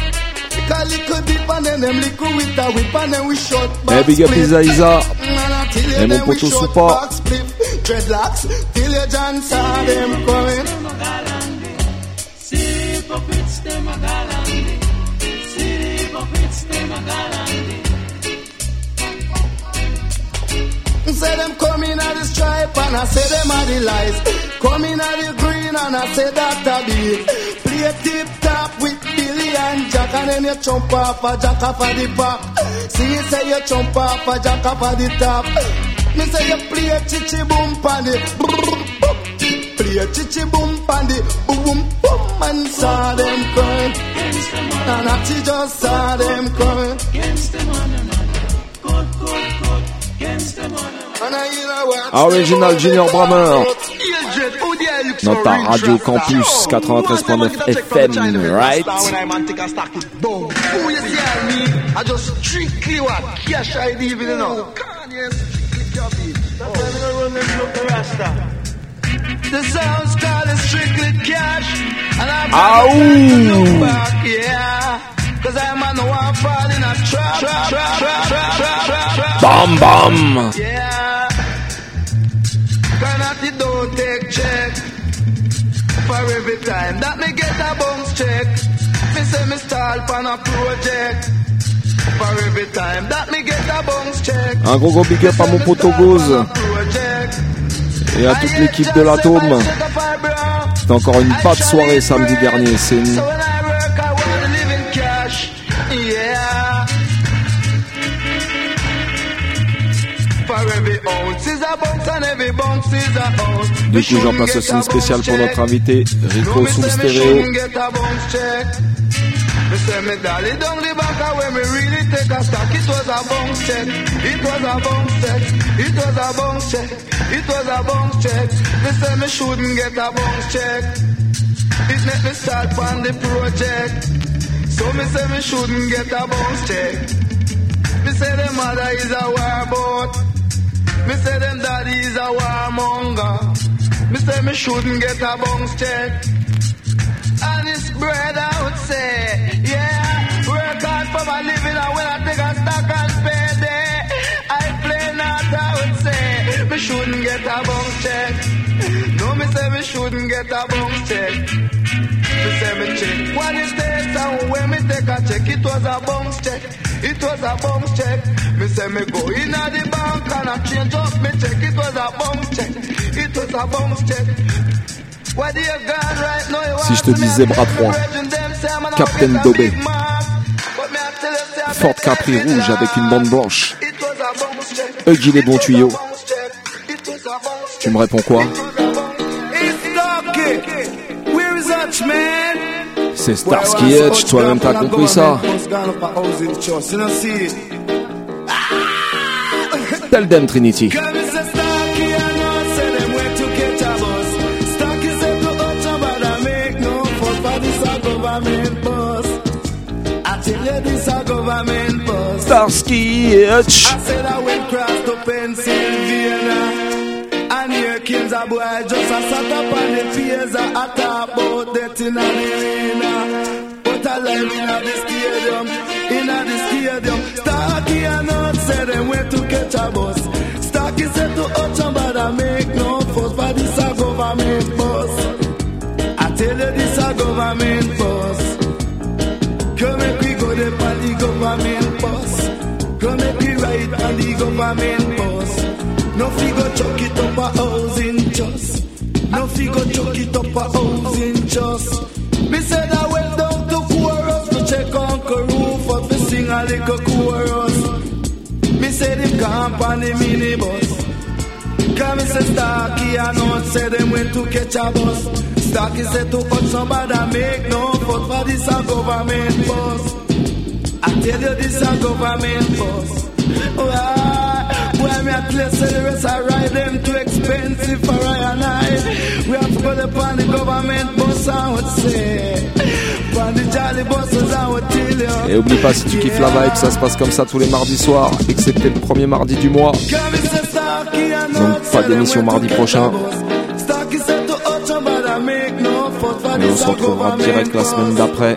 Take a little dip and then them liquor with a whip and then we shot back. Eh, big up. Isa Isa. Eh, mon then we poteau Soupa. Dreadlocks till you John saw them coming. The hypocrites, them a galante. See the hypocrites, them a galante. Say them coming at the stripe and I say them are the lies. Coming at the green and I say that beat. Play tip top with Billy and Jack and then you jump off a jack off of the back. See you say you jump off a jack off of the top. Me say you play chichi boom pan the Chichi boom boom boom boom and saw them coming. Against them one And I just saw them coming. Original Junior look Dans ta radio campus 93.9 FM, right? Bam bam! Check for every time that me get a bounce check. Me say me stall on a project for every time that me get a bounce check. Un gros gros big up à mon Goz Project. Et à toute l'équipe de l'Atome. C'était encore une pas de soirée samedi dernier. C'est une-. Du coup, j'en place aussi une spéciale pour notre invité, Rico sous le stéréo. Me say me dolly down the back and when me really take a stock, it was a bounce check. It was a bounce check. It was a bounce check. It was a bounce check. Me say me shouldn't get a bounce check. It make me start on the project. So me say me shouldn't get a bounce check. Me say them mother is a war boat. Me say them daddy is a warmonger. Me say me shouldn't get a bounce check. Bread I would say, yeah. Work hard for my living and when I take a stock and pay day, I play not I would say, me shouldn't get a bounce check. No, me say me shouldn't get a bounce check. Me say me check what it takes and when me take a check, it was a bounce check. It was a bounce check. Me say me go in at the bank and I change up me check. It was a bounce check. It was a bounce check. Si je te dis Zebra 3, Captain Dobé, Ford Capri rouge avec une bande blanche, Huggy les bons tuyaux. Tu me réponds quoi? C'est Starsky Hutch, toi-même t'as compris ça? Tell them Trinity. Starsky Hutch. I said I went cross to Pennsylvania. And here comes a boy just a sat up on the piers. I talk about that in the arena But I live in the stadium In the stadium. Starkey and not said them went to catch a bus. Starkey said to Hutch but I make no fuss But this a government bus. I tell you this a government bus government bus Come make we ride on the government bus No figure chuck it up a housing just. No figure chuck it up a housing just. Me said I went down to chorus To check Uncle Rufus To sing a little chorus Me said him camp on the minibus. Come me say Starkey and not say them went to catch a bus. Starkey said to cut somebody make no fuss for this a government bus I tell you this a government bus Why? Why me a place say the rest I ride them too expensive for I and I? We have to go upon the government bus I would say. Upon the jolly buses I would tell you. Et oublie pas si tu kiffes la vibe, ça se passe comme ça tous les mardis soirs, excepté le premier mardi du mois. Donc pas d'émission mardi prochain. Mais on se retrouvera direct la semaine d'après,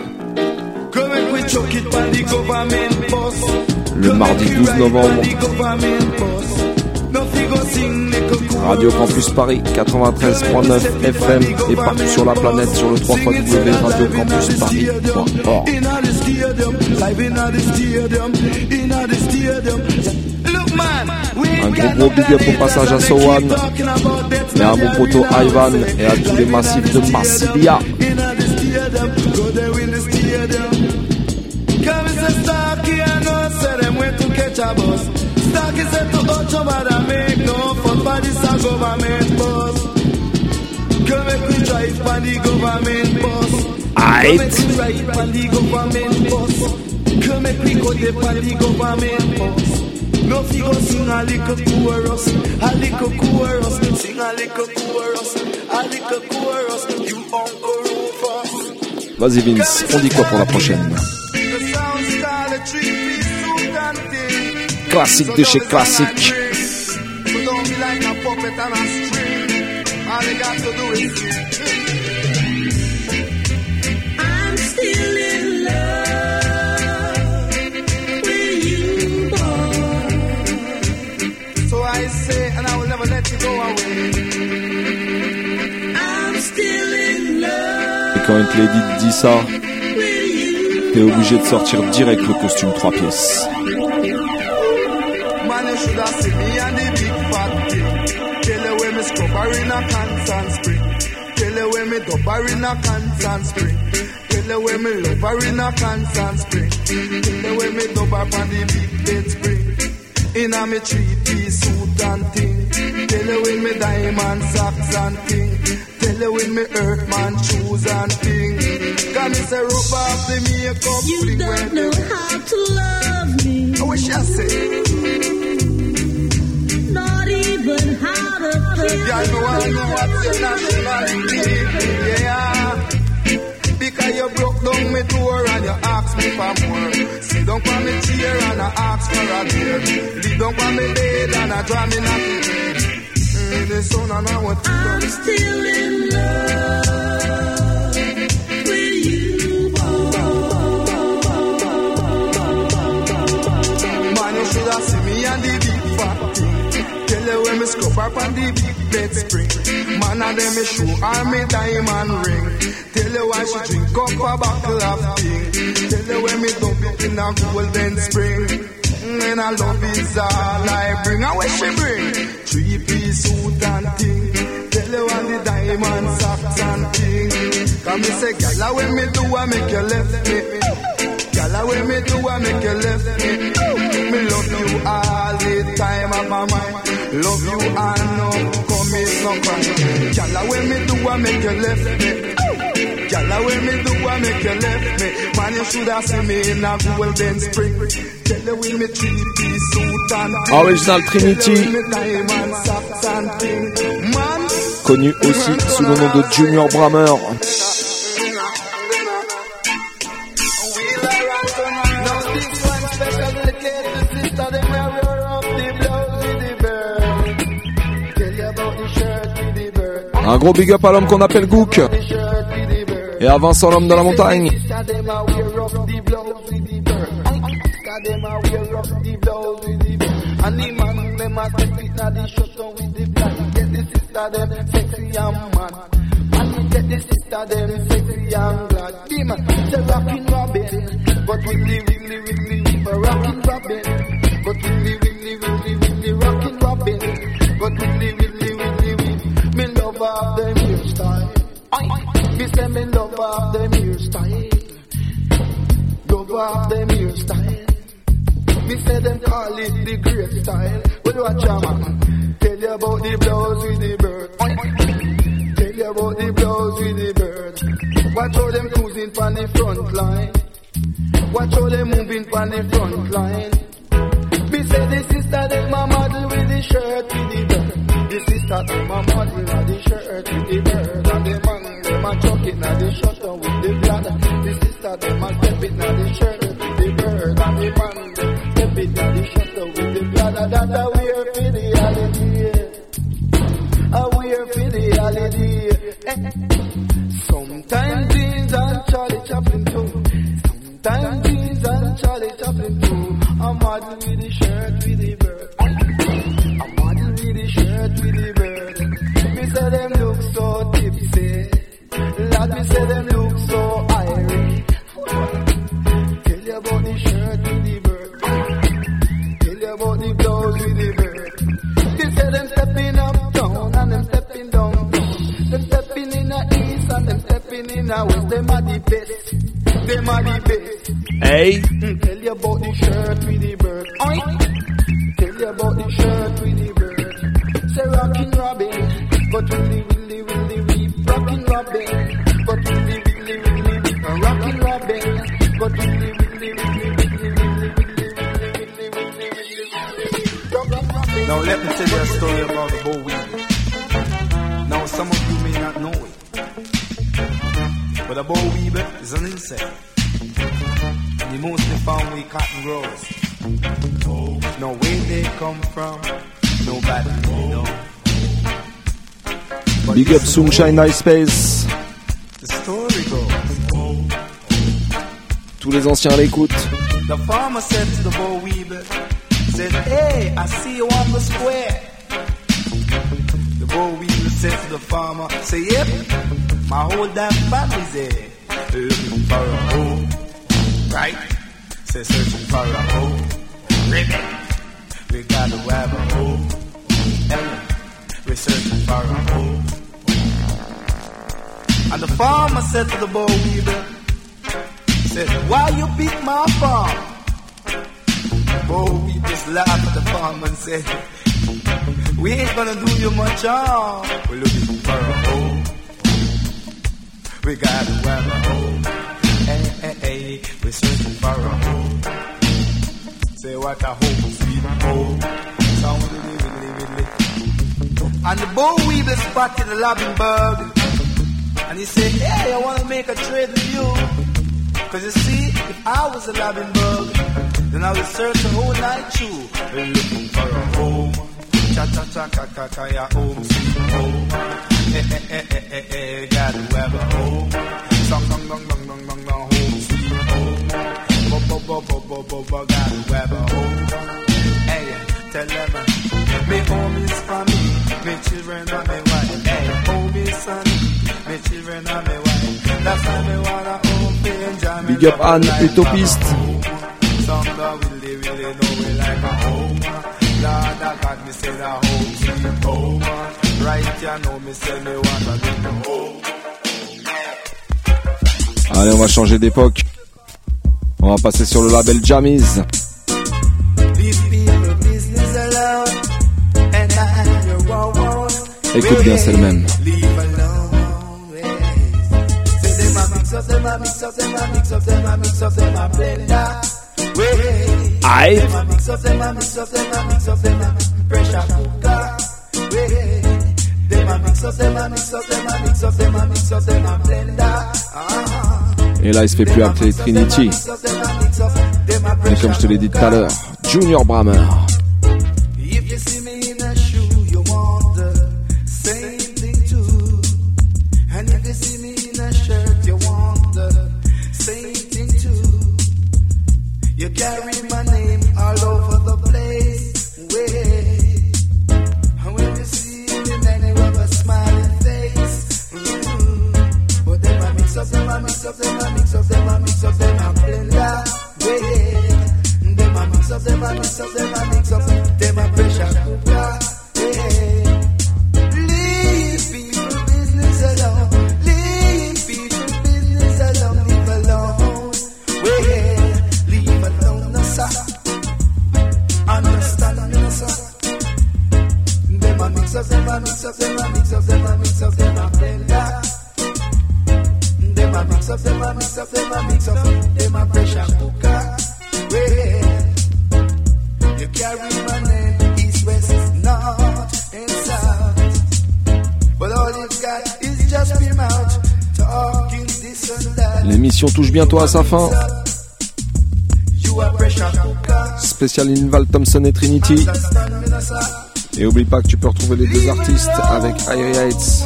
le mardi 12 novembre. Radio Campus Paris 93.9 FM et partout sur la planète sur le 3 Paris.org. Un gros gros big up au passage à Sowan et à mon poteau Ivan et à tous les massifs de Massilia. Starkey said to Ocho, but I make no fuss for this a government bus. Come make we drive on the government bus. Come make we ride on the government bus. Come make we go there on the government bus. No figure sing a little chorus, a little chorus, sing a little chorus, a little chorus. You Uncle Rufus. Vas-y Vince, on dit quoi pour la prochaine? The sound. Classique de chez classique. Et quand une Lady dit ça, t'es obligé de sortir direct le costume 3 pièces. Man, you should have seen me and the big fat thing. Tell you when me scrubber in a constant spring. Tell you when me dubber in a constant spring. Tell you when me lover in a constant spring. Tell you when me dubber on the big bed spring. In a me three-piece suit and thing. Tell you with me diamond socks and thing. Tell you with me earthman shoes and thing. Can me say rub off the makeup You don't know how to love me. I wish I say. Even how to care. Yeah, wanna know what's your nationality? Yeah. Because you broke down me door and you ask me for more. Sit down on me chair and I ask for a beer. Lead down on me bed and I draw me nothing. Mm, the sun and I want to I'm still in love with you. Man, you should have seen me and the big fat thing. Tell you when me scrub up on the big bed spring. Man, and then me show her me diamond ring. Tell you why she drink up a bottle of thing. Tell you when me dump it in a golden spring. Mm, And I love is all I bring. And what she bring? Three piece suit and thing. Tell you on the diamond socks and thing. Come me say, gala when me do, I make you left me. Gala when me do, I make you left me. Me love you all the time of my mind. Love you commit no crime. Gala when me do, I make you left me. Gala when me do, I make you left me. Man, you should have seen me in a golden spring. Tell you with me three piece suit and. Original Trinity. Connu aussi sous le nom de Junior Brammer. Gros big up à l'homme qu'on appelle Gook. Et à Vincent l'homme de la montagne. rockin' but the great style. Well, watch a man. Tell you about the blouse with the bird. Tell you about the blouse with the bird. Watch how them cruising on the front line. Watch how them moving on the front line. Me say the sister them a model with the shirt with the bird. The sister them a model with the shirt with the bird. And the man them a chuck it the shutter with the bladder. The sister them a That a wear for the holiday. A ah, wear for the holiday. Sometimes jeans and Charlie Chaplin too. Sometimes jeans and Charlie Chaplin too. A model with the shirt Them are the best. Them are the best. Hey. Mm, Tell you about the shirt with the bird. Oi. Tell you about the shirt with the bird. Say rockin' Robin, but willy willy willy weep. Rockin' Robin, but willy willy willy weep. Rockin' Robin, but willy willy willy. Rockin' Now let me tell you a story about the boll weevil. But a boll weevil is an insect. And the mostly found with cotton grows. Now where they come from, nobody know. But Big up Sunshine High Space. The story goes. Tous les anciens l'écoutent. The farmer said to the boll weevil, said, Hey, I see you on the square. The boll weevil said to the farmer, say, Yep, my whole damn family's there. Looking for a home. Right? Say, searching for a home. Ribbon. We gotta have a home. Ellen, we're searching for a home. And the farmer said to the boll weevil, said, why you beat my farm? Oh, we just laughed at the farmer and said, We ain't gonna do you much harm. We're looking for a home. We gotta have a home. Hey, hey, hey, we're searching for a home. Say what a home, sweet home. Sound widdly, widdly, widdly. And the boy weevil spotted the loving bird. And he said, Hey, I wanna make a trade with you. Cause you see, if I was a loving bird, then I would search the whole night through. We're looking for a home. Cha cha cha cha cha cha ya home, sweet home. Gotta have a home. Song dong dong dong dong dong dong home, sweet home. Bo Big up Anne, utopiste. Lord, I got me say the home, sweet home. Allez, on va changer d'époque. On va passer sur le label Jammies. Écoute bien, c'est le même. Leave Et là, il se fait plus appeler Trinity. Mais comme je te l'ai dit tout à l'heure, Junior Brammer. Up, them a mix up, them a mix up, them a mix up, them a blender. Way. Them a mix up, them a mix up, them mix them a pressure à sa fin. Spécial Inval Thompson et Trinity. Et oublie pas que tu peux retrouver les deux artistes avec Irie Heights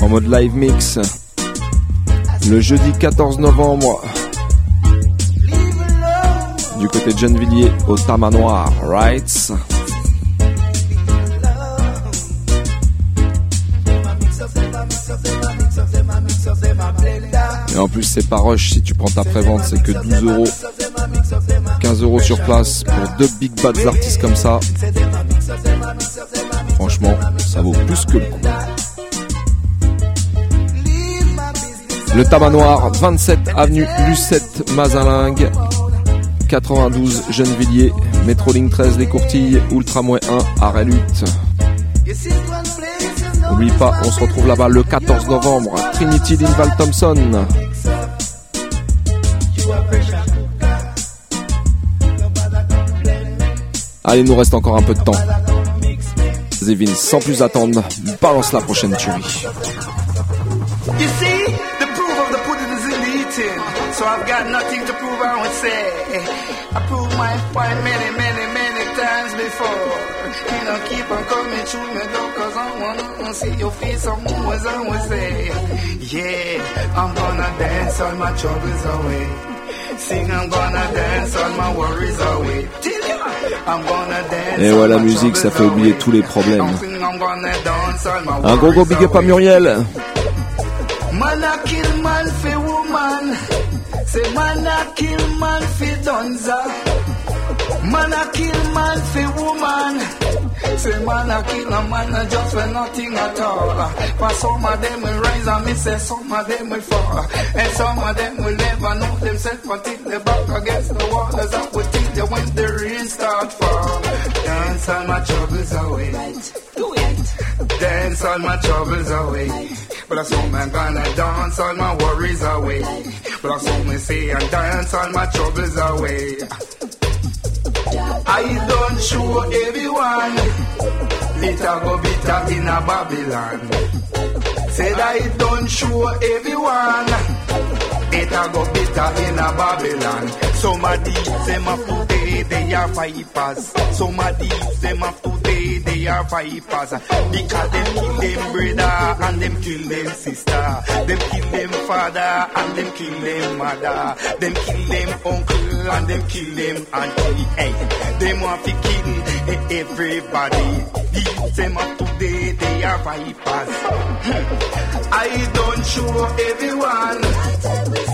en mode live mix le jeudi 14 novembre du côté de Gennevilliers au Tamanoir, right? En plus, c'est pas rush. Si tu prends ta prévente, c'est que 12 euros. 15 euros sur place pour deux big bad artistes comme ça. Franchement, ça vaut plus que le coup. Le Tamanoir, 27 avenue Lucette Mazalingue, 92 Gennevilliers, Métro 13 Les Courtilles, Ultramouet 1 à Lutte. N'oublie pas, on se retrouve là-bas le 14 novembre, Trinity d'Inval Thompson. Allez, nous reste encore un peu de temps. Zevin, sans plus attendre, balance la prochaine tuerie. You see, the proof of the pudding is in the eating. So I've got nothing to prove, I would say. I proved my point many, many, many times before. You know, keep on coming through me though, cause I wanna see your face some more, as I would say. Yeah, I'm gonna dance all my troubles away. Sing, I'm gonna dance all my worries away. Till dance Et ouais, la musique, ça fait oublier tous les problèmes. Un gros gros big up à Muriel. Man a kill man fi woman. Say man a kill man fi donza. Man a kill man fi woman. Say man a kill a man a just for nothing at all. For some of them will rise and me say some of them will fall. And some of them will never know themselves until they back against the wall. As I would think they when the rain start fall. Dance all my troubles away, do it. Dance all my troubles away. But I saw man gonna dance all my worries away. But I saw me say and dance all my troubles away. I don't show everyone. Little go bitter in a Babylon. Said I don't show everyone. It a go bitter in a Babylon. Some of these them a today they are vipers. Some of these them a today they are vipers. Because them kill them brother and them kill them sister. Them kill them father and them kill them mother. Them kill them uncle and them kill them auntie. Hey, them want to kill everybody. These them of today they are vipers. I don't show everyone.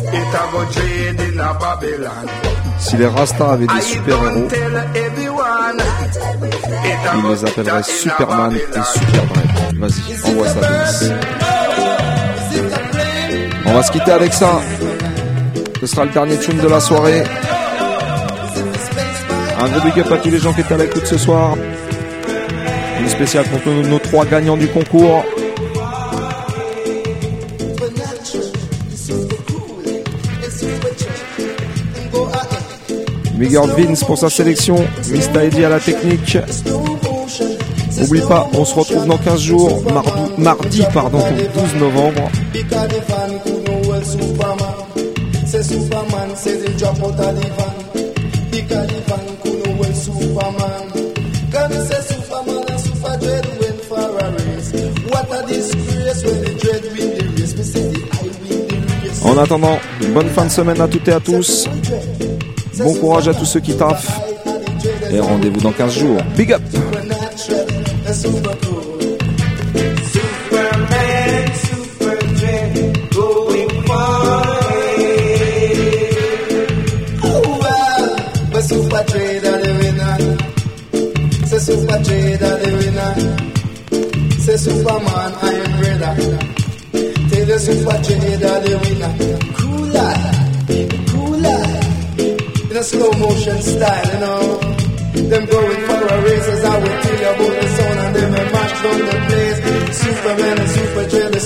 Si les Rastas avaient des super-héros, ils les appelleraient Superman et. Superdread. Vas-y, envoie ça. On va se quitter avec ça. Ce sera le dernier tune de la soirée. Un gros big up à tous les gens qui étaient à l'écoute ce soir. Une spéciale pour nos trois gagnants du concours. Big Vince pour sa sélection. Mr. Eddie à la technique. N'oublie pas, on se retrouve dans 15 jours, mardi, mardi pardon, 12 novembre. En attendant, bonne fin de semaine à toutes et à tous. Bon courage à tous ceux qui taffent. Et rendez-vous dans 15 jours. Big up super Oh the. Say Superman, I am. Tell the Super the winner. Motion style, you know. Them going for a race as I will tell you about the sound and them a mash down the place. Superman and Super Dread are